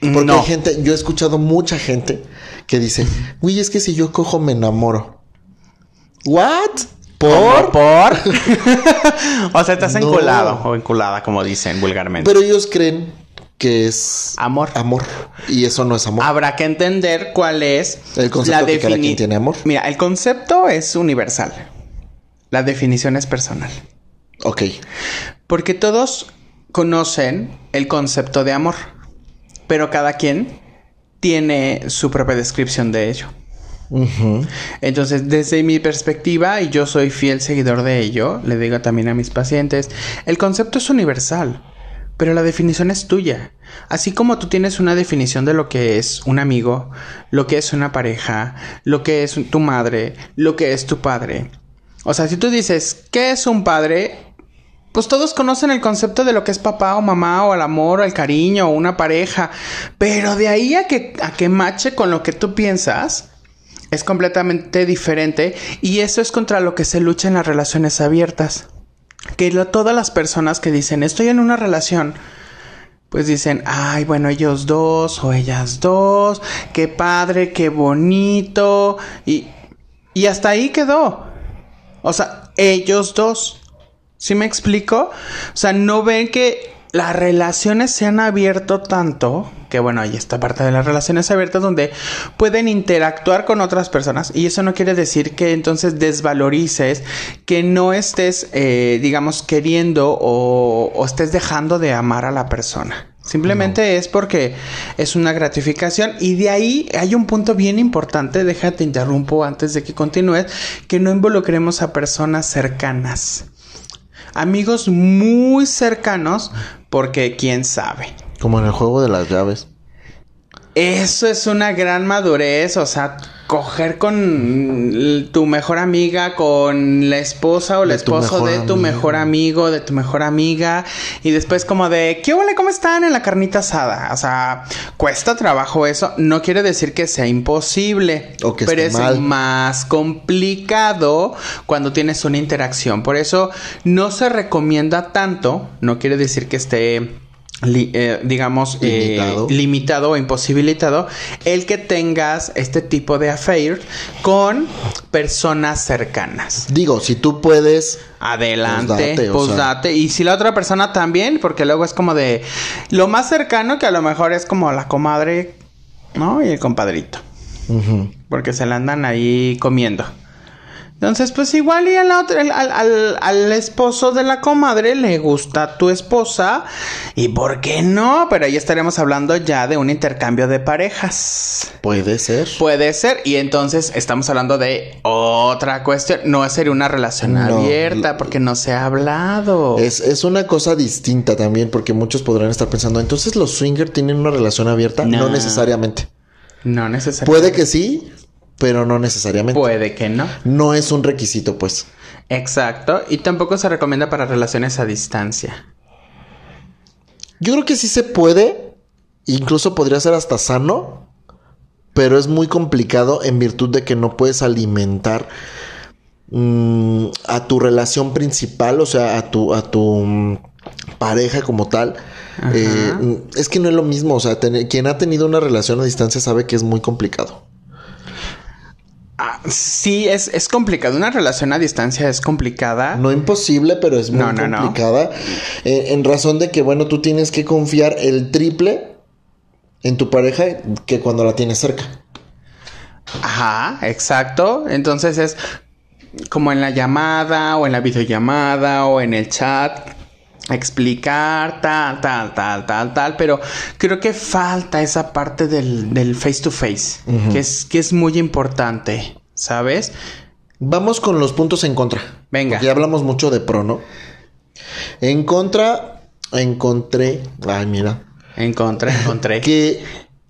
Porque no. hay gente, yo he escuchado mucha gente que dice, uy, es que si yo cojo me enamoro. ¿What? ¿Por? ¿Por? O sea, estás No. enculado o enculada, como dicen vulgarmente. Pero ellos creen que es Amor. amor. Y eso no es amor. Habrá que entender cuál es El concepto que cada quien tiene amor. Mira, el concepto es universal. La definición es personal. Ok. Porque todos conocen el concepto de amor, pero cada quien tiene su propia descripción de ello. Entonces, desde mi perspectiva, y yo soy fiel seguidor de ello, le digo también a mis pacientes, el concepto es universal, pero la definición es tuya. Así como tú tienes una definición de lo que es un amigo, lo que es una pareja, lo que es tu madre, lo que es tu padre. O sea, si tú dices, ¿qué es un padre? Pues todos conocen el concepto de lo que es papá o mamá o el amor o el cariño o una pareja, pero de ahí a que, a que mache con lo que tú piensas, es completamente diferente y eso es contra lo que se lucha en las relaciones abiertas. Que todas las personas que dicen estoy en una relación, pues dicen, ay, bueno, ellos dos o ellas dos, qué padre, qué bonito y, y hasta ahí quedó. O sea, ellos dos. ¿Sí me explico? O sea, no ven que las relaciones se han abierto tanto, que bueno, hay esta parte de las relaciones abiertas donde pueden interactuar con otras personas y eso no quiere decir que entonces desvalorices, que no estés, eh, digamos, queriendo o, o estés dejando de amar a la persona. Simplemente es porque es una gratificación y de ahí hay un punto bien importante, déjate interrumpo antes de que continúes, que no involucremos a personas cercanas. Amigos muy cercanos porque quién sabe. Como en el juego de las llaves. Eso es una gran madurez, o sea, coger con tu mejor amiga, con la esposa o el esposo de tu mejor amigo, de tu mejor amiga, y después como de, ¿qué hola? ¿Cómo están en la carnita asada? O sea, cuesta trabajo eso, no quiere decir que sea imposible, O que pero es mal. más complicado cuando tienes una interacción. Por eso no se recomienda tanto, no quiere decir que esté... li- eh, digamos eh, Limitado. o imposibilitado el que tengas este tipo de affair con personas cercanas. Digo, si tú puedes, Adelante, Pues date, o pues sea. date. Y si la otra persona también, porque luego es como de lo más cercano que a lo mejor es como la comadre, ¿no? Y el compadrito, porque se la andan ahí comiendo. Entonces, pues igual y a la otra- al, al- al- esposo de la comadre le gusta tu esposa. ¿Y por qué no? Pero ahí estaremos hablando ya de un intercambio de parejas. puede ser. Puede ser, y entonces estamos hablando de otra cuestión. No sería una relación No, abierta porque no se ha hablado. Es, es una cosa distinta también, porque muchos podrán estar pensando, entonces los swingers tienen una relación abierta. No, No. necesariamente. No necesariamente. Puede que sí, pero no necesariamente. Puede que no. No es un requisito, pues. Exacto. Y tampoco se recomienda para relaciones a distancia. Yo creo que sí se puede, incluso podría ser hasta sano, pero es muy complicado en virtud de que no puedes alimentar mm, a tu relación principal, o sea, a tu, a tu mm, pareja como tal. Eh, mm, es que no es lo mismo, o sea, quien ha tenido una relación a distancia sabe que es muy complicado. Ah, sí, es, es complicado. Una relación a distancia es complicada. No imposible, pero es muy No, no, no. complicada. eh, en razón de que, bueno, tú tienes que confiar el triple en tu pareja que cuando la tienes cerca. Ajá, exacto. Entonces es como en la llamada o en la videollamada o en el chat explicar tal, tal, tal, tal, tal, pero creo que falta esa parte del, del face to face, que, es, que es muy importante, ¿sabes? Vamos con los puntos en contra. Venga. Porque ya hablamos mucho de pro, ¿no? En contra, encontré. Ay, mira. Encontré, encontré. Que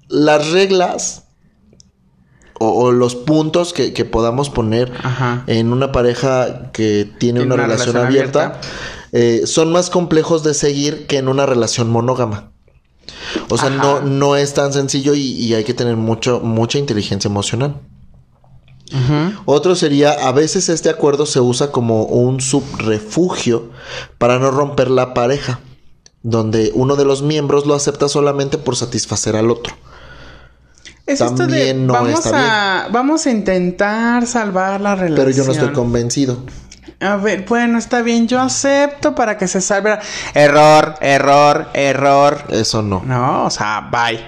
las reglas o, o los puntos que, que podamos poner Ajá. en una pareja que tiene Tiene una, una relación, relación abierta, abierta. Eh, son más complejos de seguir que en una relación monógama. O sea, no, no es tan sencillo y, y hay que tener mucho, mucha inteligencia emocional. Otro sería, a veces este acuerdo se usa como un subrefugio para no romper la pareja, donde uno de los miembros lo acepta solamente por satisfacer al otro. Es esto de, no vamos a, Vamos a intentar salvar la relación. Pero yo no estoy convencido. A ver, bueno, está bien, yo acepto para que se salve. Error, error, error. Eso no. No, o sea, bye.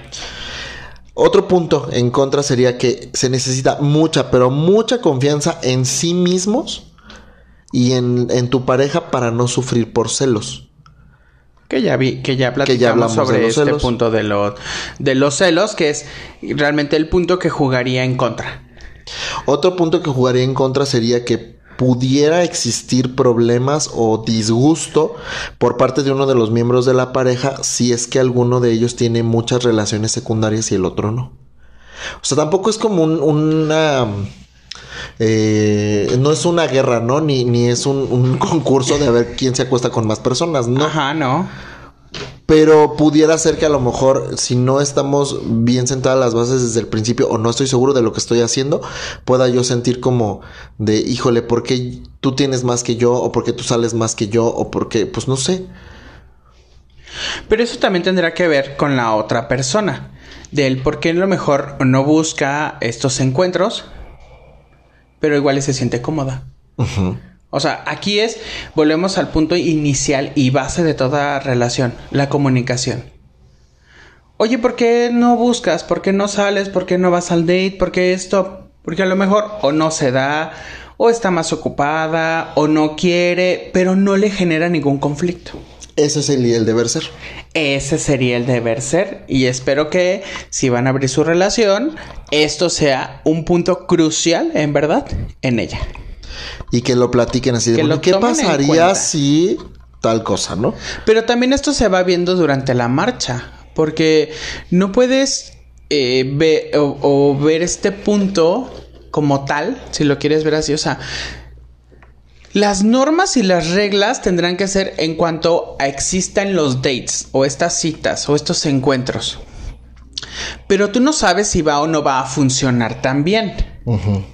Otro punto en contra sería que se necesita mucha, pero mucha confianza en sí mismos y en, tu pareja para no sufrir por celos. Que ya vi, que ya platicamos sobre este punto de, lo, de los celos, que es realmente el punto que jugaría en contra. Otro punto que jugaría en contra sería que pudiera existir problemas o disgusto por parte de uno de los miembros de la pareja si es que alguno de ellos tiene muchas relaciones secundarias y el otro no. O sea, tampoco es como un, una... Eh, no es una guerra, ¿no? Ni, ni es un, un, concurso de a ver quién se acuesta con más personas, ¿no? Ajá, no. Pero pudiera ser que a lo mejor, si no estamos bien sentadas las bases desde el principio o no estoy seguro de lo que estoy haciendo, pueda yo sentir como de, híjole, ¿por qué tú tienes más que yo? ¿O por qué tú sales más que yo? ¿O por qué? Pues no sé. Pero eso también tendrá que ver con la otra persona. Del por qué a lo mejor no busca estos encuentros, pero igual se siente cómoda. O sea, aquí es, volvemos al punto inicial y base de toda relación, la comunicación. Oye, ¿por qué no buscas? ¿Por qué no sales? ¿Por qué no vas al date? ¿Por qué esto? Porque a lo mejor o no se da, o está más ocupada, o no quiere, pero no le genera ningún conflicto. Ese sería el deber ser. Ese sería el deber ser. Y espero que si van a abrir su relación, esto sea un punto crucial, en verdad, en ella y que lo platiquen así de, ¿qué pasaría si tal cosa, no? Pero también esto se va viendo durante la marcha, porque no puedes eh, ver o, ver este punto como tal, si lo quieres ver así, o sea, las normas y las reglas tendrán que ser en cuanto a existan los dates o estas citas o estos encuentros. Pero tú no sabes si va o no va a funcionar tan bien.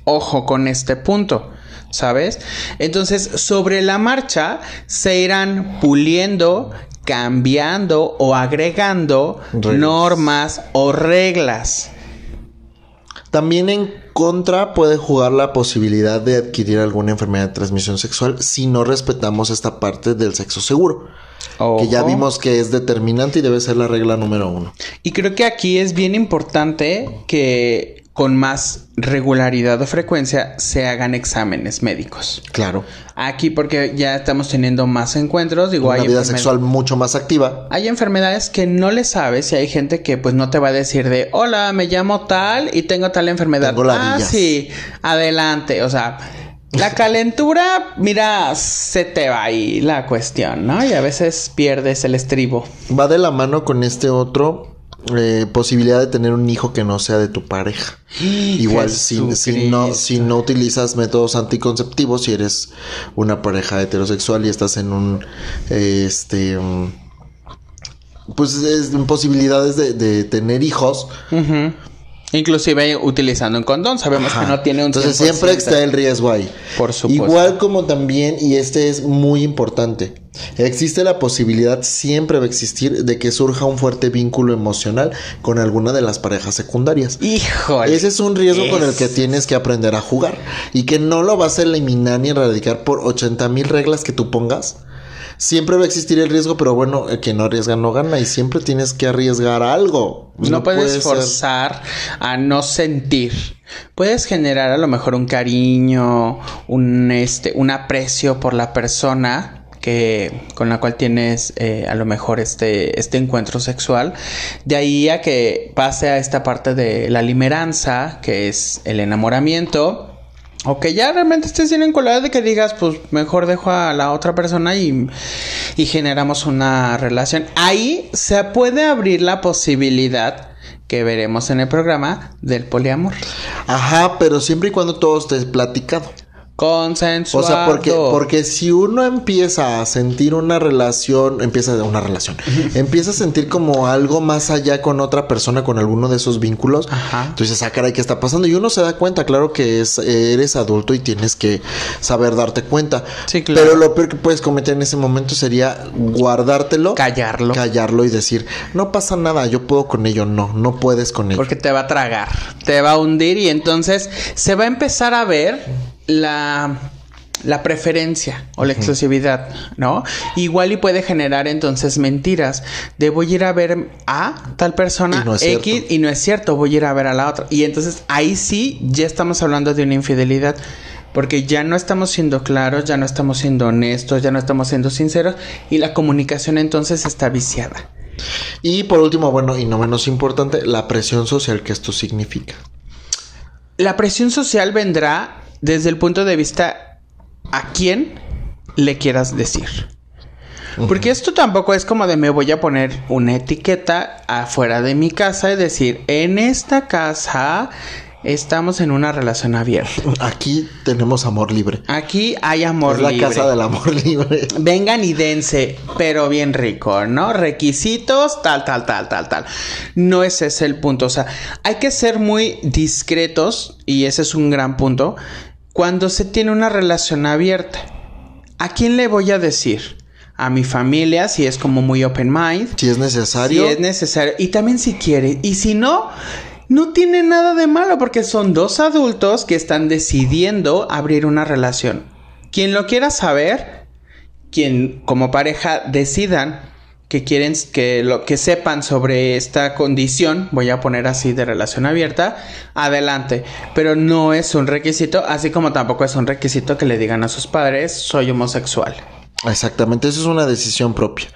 Ojo con este punto. ¿Sabes? Entonces, sobre la marcha se irán puliendo, cambiando o agregando normas o reglas. También en contra puede jugar la posibilidad de adquirir alguna enfermedad de transmisión sexual si no respetamos esta parte del sexo seguro. Que ya vimos que es determinante y debe ser la regla número uno. Y creo que aquí es bien importante que con más regularidad o frecuencia se hagan exámenes médicos. Claro. Aquí porque ya estamos teniendo más encuentros, digo, Una vida sexual mucho más activa. Hay enfermedades que no le sabes y hay gente que pues no te va a decir de, "Hola, me llamo tal y tengo tal enfermedad." ah, sí, adelante, o sea, la calentura, mira, se te va ahí la cuestión, ¿no? Y a veces pierdes el estribo. Va de la mano con este otro eh, posibilidad de tener un hijo que no sea de tu pareja. Igual si, no, si no utilizas métodos anticonceptivos, si eres una pareja heterosexual y estás en un este pues es posibilidades de, tener hijos. Inclusive utilizando un condón, sabemos que no tiene un Entonces siempre está el riesgo ahí. Por supuesto. Igual como también, y este es muy importante, existe la posibilidad, siempre va a existir, de que surja un fuerte vínculo emocional con alguna de las parejas secundarias. Híjole. Ese es un riesgo con el que tienes que aprender a jugar y que no lo vas a eliminar ni erradicar por 80 mil reglas que tú pongas siempre va a existir el riesgo, pero bueno, el que no arriesga no gana y siempre tienes que arriesgar algo. No, puedes forzar a no sentir. Puedes generar a lo mejor un cariño, un este, un aprecio por la persona que con la cual tienes eh, a lo mejor este, este encuentro sexual. De ahí a que pase a esta parte de la limeranza, que es el enamoramiento o que ya realmente estés bien encolada de que digas, pues mejor dejo a la otra persona y, y generamos una relación. Ahí se puede abrir la posibilidad que veremos en el programa del poliamor. Ajá, pero siempre y cuando todo esté platicado. Consensuado. O sea, porque, porque si uno empieza a sentir una relación, empieza una relación, empieza a sentir como algo más allá con otra persona, con alguno de esos vínculos, Ajá. entonces, ah, caray, ¿qué está pasando? Y uno se da cuenta, claro que es, eres adulto y tienes que saber darte cuenta. Sí, claro. Pero lo peor que puedes cometer en ese momento sería guardártelo, Callarlo. callarlo y decir, no pasa nada, yo puedo con ello. No, no puedes con ello. Porque te va a tragar, te va a hundir y entonces se va a empezar a ver la, la preferencia o la exclusividad, ¿no? Igual y puede generar entonces mentiras de voy a ir a ver a tal persona Y no es X y no es cierto, voy a ir a ver a la otra. Y entonces ahí sí ya estamos hablando de una infidelidad. Porque ya no estamos siendo claros, ya no estamos siendo honestos, ya no estamos siendo sinceros y la comunicación entonces está viciada. Y por último, bueno, y no menos importante, la presión social que esto significa. La presión social vendrá desde el punto de vista a quién le quieras decir. Porque esto tampoco es como de me voy a poner una etiqueta afuera de mi casa y decir, en esta casa estamos en una relación abierta. Aquí tenemos amor libre. Aquí hay amor es la libre. casa del amor libre. Vengan y dense, pero bien rico, ¿no? Requisitos, tal, tal, tal, tal, tal. No ese es el punto. O sea, hay que ser muy discretos, y ese es un gran punto, cuando se tiene una relación abierta. ¿A quién le voy a decir? A mi familia, si es como muy open mind. Si es necesario. Si es necesario. Y también si quiere. Y si no, no tiene nada de malo porque son dos adultos que están decidiendo abrir una relación. Quien lo quiera saber, quien como pareja decidan que quieren que lo que sepan sobre esta condición, voy a poner así de relación abierta, adelante, pero no es un requisito, así como tampoco es un requisito que le digan a sus padres soy homosexual. Exactamente, eso es una decisión propia.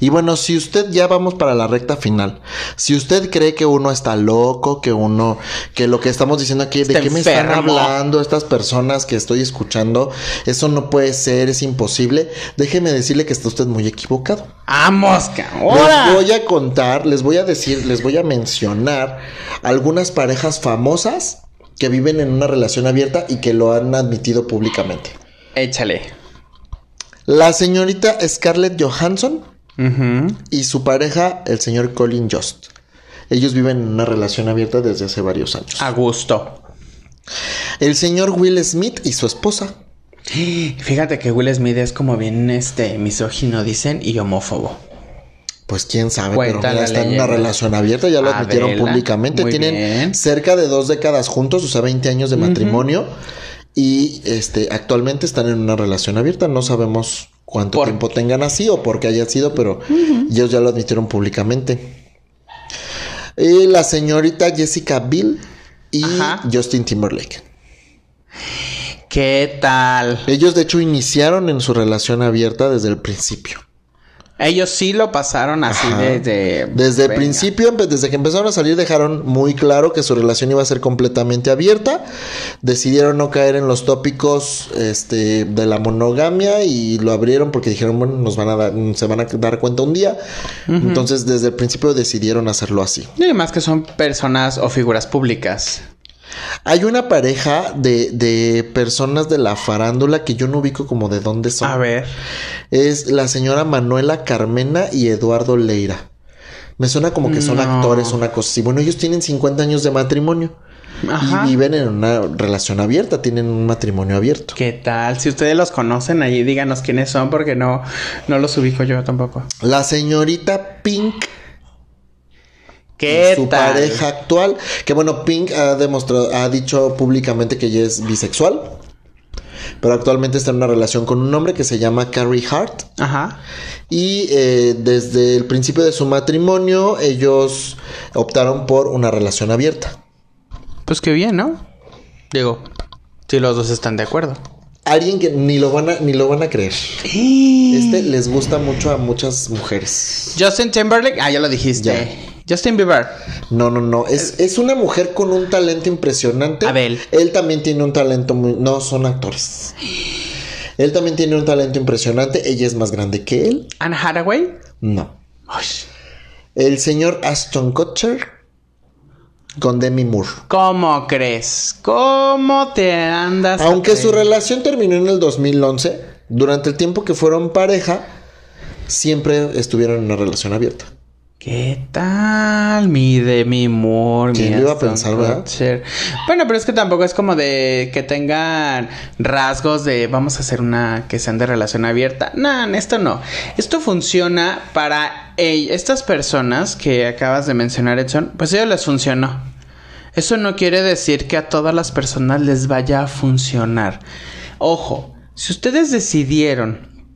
Y bueno, si usted ya vamos para la recta final, si usted cree que uno está loco, que uno, que lo que estamos diciendo aquí, Está de qué me están hablando estas personas que estoy escuchando, eso no puede ser, es imposible, déjeme decirle que está usted muy equivocado. ¡Ah, mosca! Les ¡Ahora! voy a contar, les voy a decir, les voy a mencionar algunas parejas famosas que viven en una relación abierta y que lo han admitido públicamente. Échale. La señorita Scarlett Johansson y su pareja, el señor Colin Jost. Ellos viven en una relación abierta desde hace varios años. A gusto. El señor Will Smith y su esposa. Fíjate que Will Smith es como bien este misógino, dicen, y homófobo. Pues quién sabe, Cuenta pero mira, la están en una relación abierta, ya lo admitieron públicamente. muy Tienen bien. cerca de dos décadas juntos, o sea, 20 años de matrimonio. Y este, actualmente están en una relación abierta. No sabemos cuánto Por- tiempo tengan así o por qué haya sido, pero ellos ya lo admitieron públicamente. Y la señorita Jessica Biel y Ajá. Justin Timberlake. ¿Qué tal? Ellos de hecho iniciaron en su relación abierta desde el principio. Ellos sí lo pasaron así Ajá. desde... Desde el principio, desde que empezaron a salir, dejaron muy claro que su relación iba a ser completamente abierta. Decidieron no caer en los tópicos este, de la monogamia y lo abrieron porque dijeron, bueno, nos van a dar, se van a dar cuenta un día. Entonces, desde el principio decidieron hacerlo así. Y además que son personas o figuras públicas. Hay una pareja de, de personas de la farándula que yo no ubico como de dónde son. A ver. Es la señora Manuela Carmena y Eduardo Leira. Me suena como que son No. actores, una cosa así. Bueno, ellos tienen 50 años de matrimonio. Ajá. Y viven en una relación abierta, tienen un matrimonio abierto. ¿Qué tal? Si ustedes los conocen allí, díganos quiénes son porque no, no los ubico yo tampoco. La señorita Pink, ¿Qué su tal? pareja actual, que bueno, Pink ha demostrado, ha dicho públicamente que ella es bisexual, pero actualmente está en una relación con un hombre que se llama Carrie Hart. Ajá. Y eh, desde el principio de su matrimonio, ellos optaron por una relación abierta. Pues qué bien, ¿no? Digo, si los dos están de acuerdo. Alguien que ni lo van a, ni lo van a creer. Este les gusta mucho a muchas mujeres. Justin Timberlake, ah, ya lo dijiste. Ya. Justin Bieber. No, no, no. Es, es una mujer con un talento impresionante. Abel. Él también tiene un talento muy. No, son actores. Él también tiene un talento impresionante. Ella es más grande que él. Anne Hathaway. No. El señor Aston Kutcher Con Demi Moore. ¿Cómo crees? ¿Cómo te andas? Aunque su relación terminó en el 2011, durante el tiempo que fueron pareja, siempre estuvieron en una relación abierta. ¿Qué tal? Mi Demi Moore. ¿Quién mi iba a pensar, verdad? Bueno, pero es que tampoco es como de que tengan rasgos de vamos a hacer una que sean de relación abierta. No, esto no. Esto funciona para ell- estas personas que acabas de mencionar, Edson. Pues a ellos les funcionó. Eso no quiere decir que a todas las personas les vaya a funcionar. Ojo, si ustedes decidieron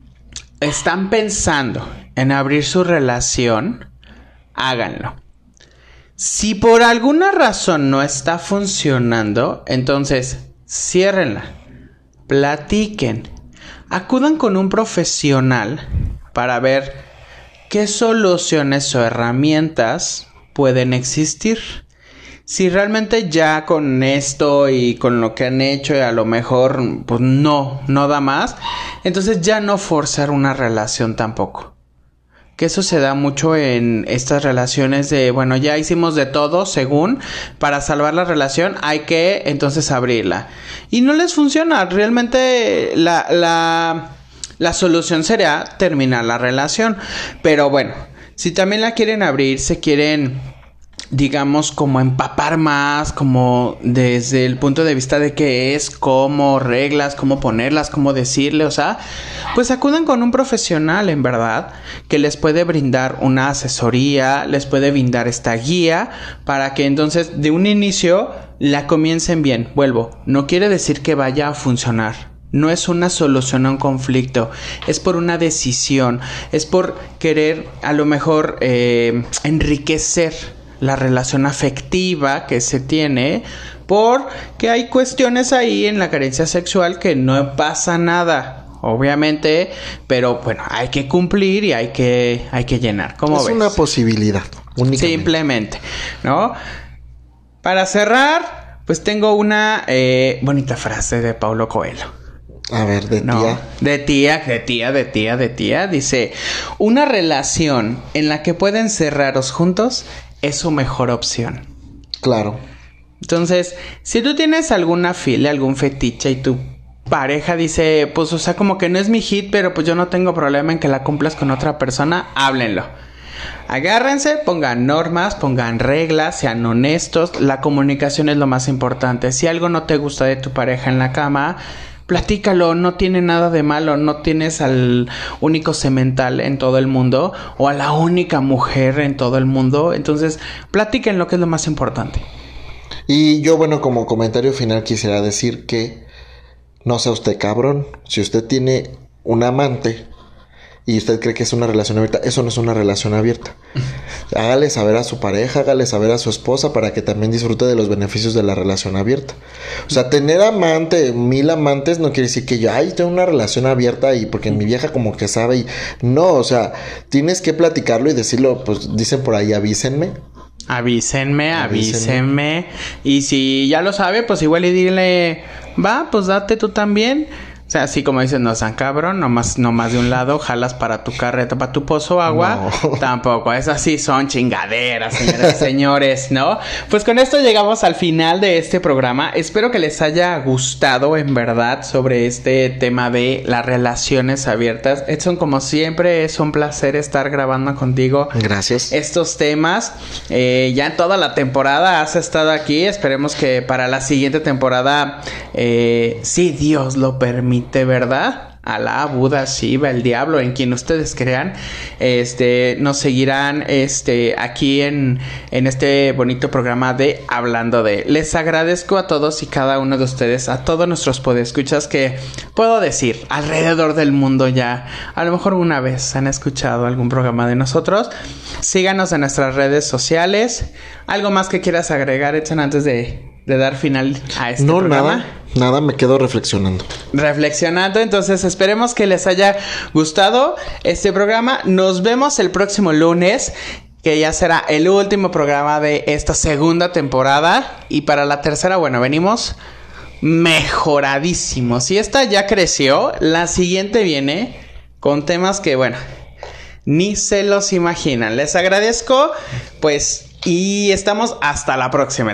están pensando en abrir su relación, háganlo. Si por alguna razón no está funcionando, entonces ciérrenla, platiquen, acudan con un profesional para ver qué soluciones o herramientas pueden existir. Si realmente ya con esto y con lo que han hecho a lo mejor pues no, no da más, entonces ya no forzar una relación tampoco. Que eso se da mucho en estas relaciones de, bueno, ya hicimos de todo según, para salvar la relación hay que entonces abrirla. Y no les funciona, realmente la, la, la solución sería terminar la relación. Pero bueno, si también la quieren abrir, se quieren digamos, como empapar más, como desde el punto de vista de qué es, cómo, reglas, cómo ponerlas, cómo decirle, o sea, pues acudan con un profesional, en verdad, que les puede brindar una asesoría, les puede brindar esta guía, para que entonces de un inicio la comiencen bien. Vuelvo, no quiere decir que vaya a funcionar. No es una solución a un conflicto, es por una decisión, es por querer a lo mejor eh, enriquecer la relación afectiva que se tiene porque hay cuestiones ahí en la carencia sexual que no pasa nada obviamente pero bueno hay que cumplir y hay que hay que llenar ¿Cómo es ves? una posibilidad. Únicamente. simplemente no para cerrar pues tengo una eh, bonita frase de Paulo Coelho A ver, de no, tía. de tía, de tía, de tía, de tía. Dice, una relación en la que pueden ser raros juntos es su mejor opción. Claro. Entonces, si tú tienes alguna filia, algún fetiche y tu pareja dice, pues, o sea, como que no es mi hit, pero pues yo no tengo problema en que la cumplas con otra persona, háblenlo. Agárrense, pongan normas, pongan reglas, sean honestos. La comunicación es lo más importante. Si algo no te gusta de tu pareja en la cama, platícalo, no tiene nada de malo, no tienes al único semental en todo el mundo o a la única mujer en todo el mundo. Entonces, platiquen lo que es lo más importante. Y yo, bueno, como comentario final quisiera decir que no sea usted cabrón. Si usted tiene un amante y usted cree que es una relación abierta, eso no es una relación abierta. Hágale saber a su pareja, hágale saber a su esposa para que también disfrute de los beneficios de la relación abierta. O sea, tener amante, mil amantes, no quiere decir que yo, ay, tengo una relación abierta y porque mi vieja como que sabe y... No, o sea, tienes que platicarlo y decirlo, pues dicen por ahí, avísenme. Avísenme, Avísenme. avísenme. Y si ya lo sabe, pues igual y dile, va, pues date tú también. Sea, así como dicen, no sean cabrón, nomás, nomás de un lado, jalas para tu carreta, para tu pozo agua. No. Tampoco, esas sí son chingaderas, señoras y señores, ¿no? Pues con esto llegamos al final de este programa. Espero que les haya gustado, en verdad, sobre este tema de las relaciones abiertas. Edson, como siempre, es un placer estar grabando contigo Gracias. estos temas. Eh, ya en toda la temporada has estado aquí. Esperemos que para la siguiente temporada, eh, si Dios lo permite, ¿verdad? Alá, Buda, Shiva, el diablo, en quien ustedes crean, este, nos seguirán, este, aquí en, en este bonito programa de Hablando de. Les agradezco a todos y cada uno de ustedes, a todos nuestros podescuchas que puedo decir alrededor del mundo ya, a lo mejor una vez han escuchado algún programa de nosotros. Síganos en nuestras redes sociales. ¿Algo más que quieras agregar, Edson, antes de, de dar final a este no, programa? nada. Nada, me quedo reflexionando. reflexionando. Entonces esperemos que les haya gustado este programa. Nos vemos el próximo lunes, que ya será el último programa de esta segunda temporada. Y para la tercera, bueno, venimos mejoradísimos. Si esta ya creció, la siguiente viene con temas que, bueno, ni se los imaginan. Les agradezco, pues Y estamos hasta la próxima.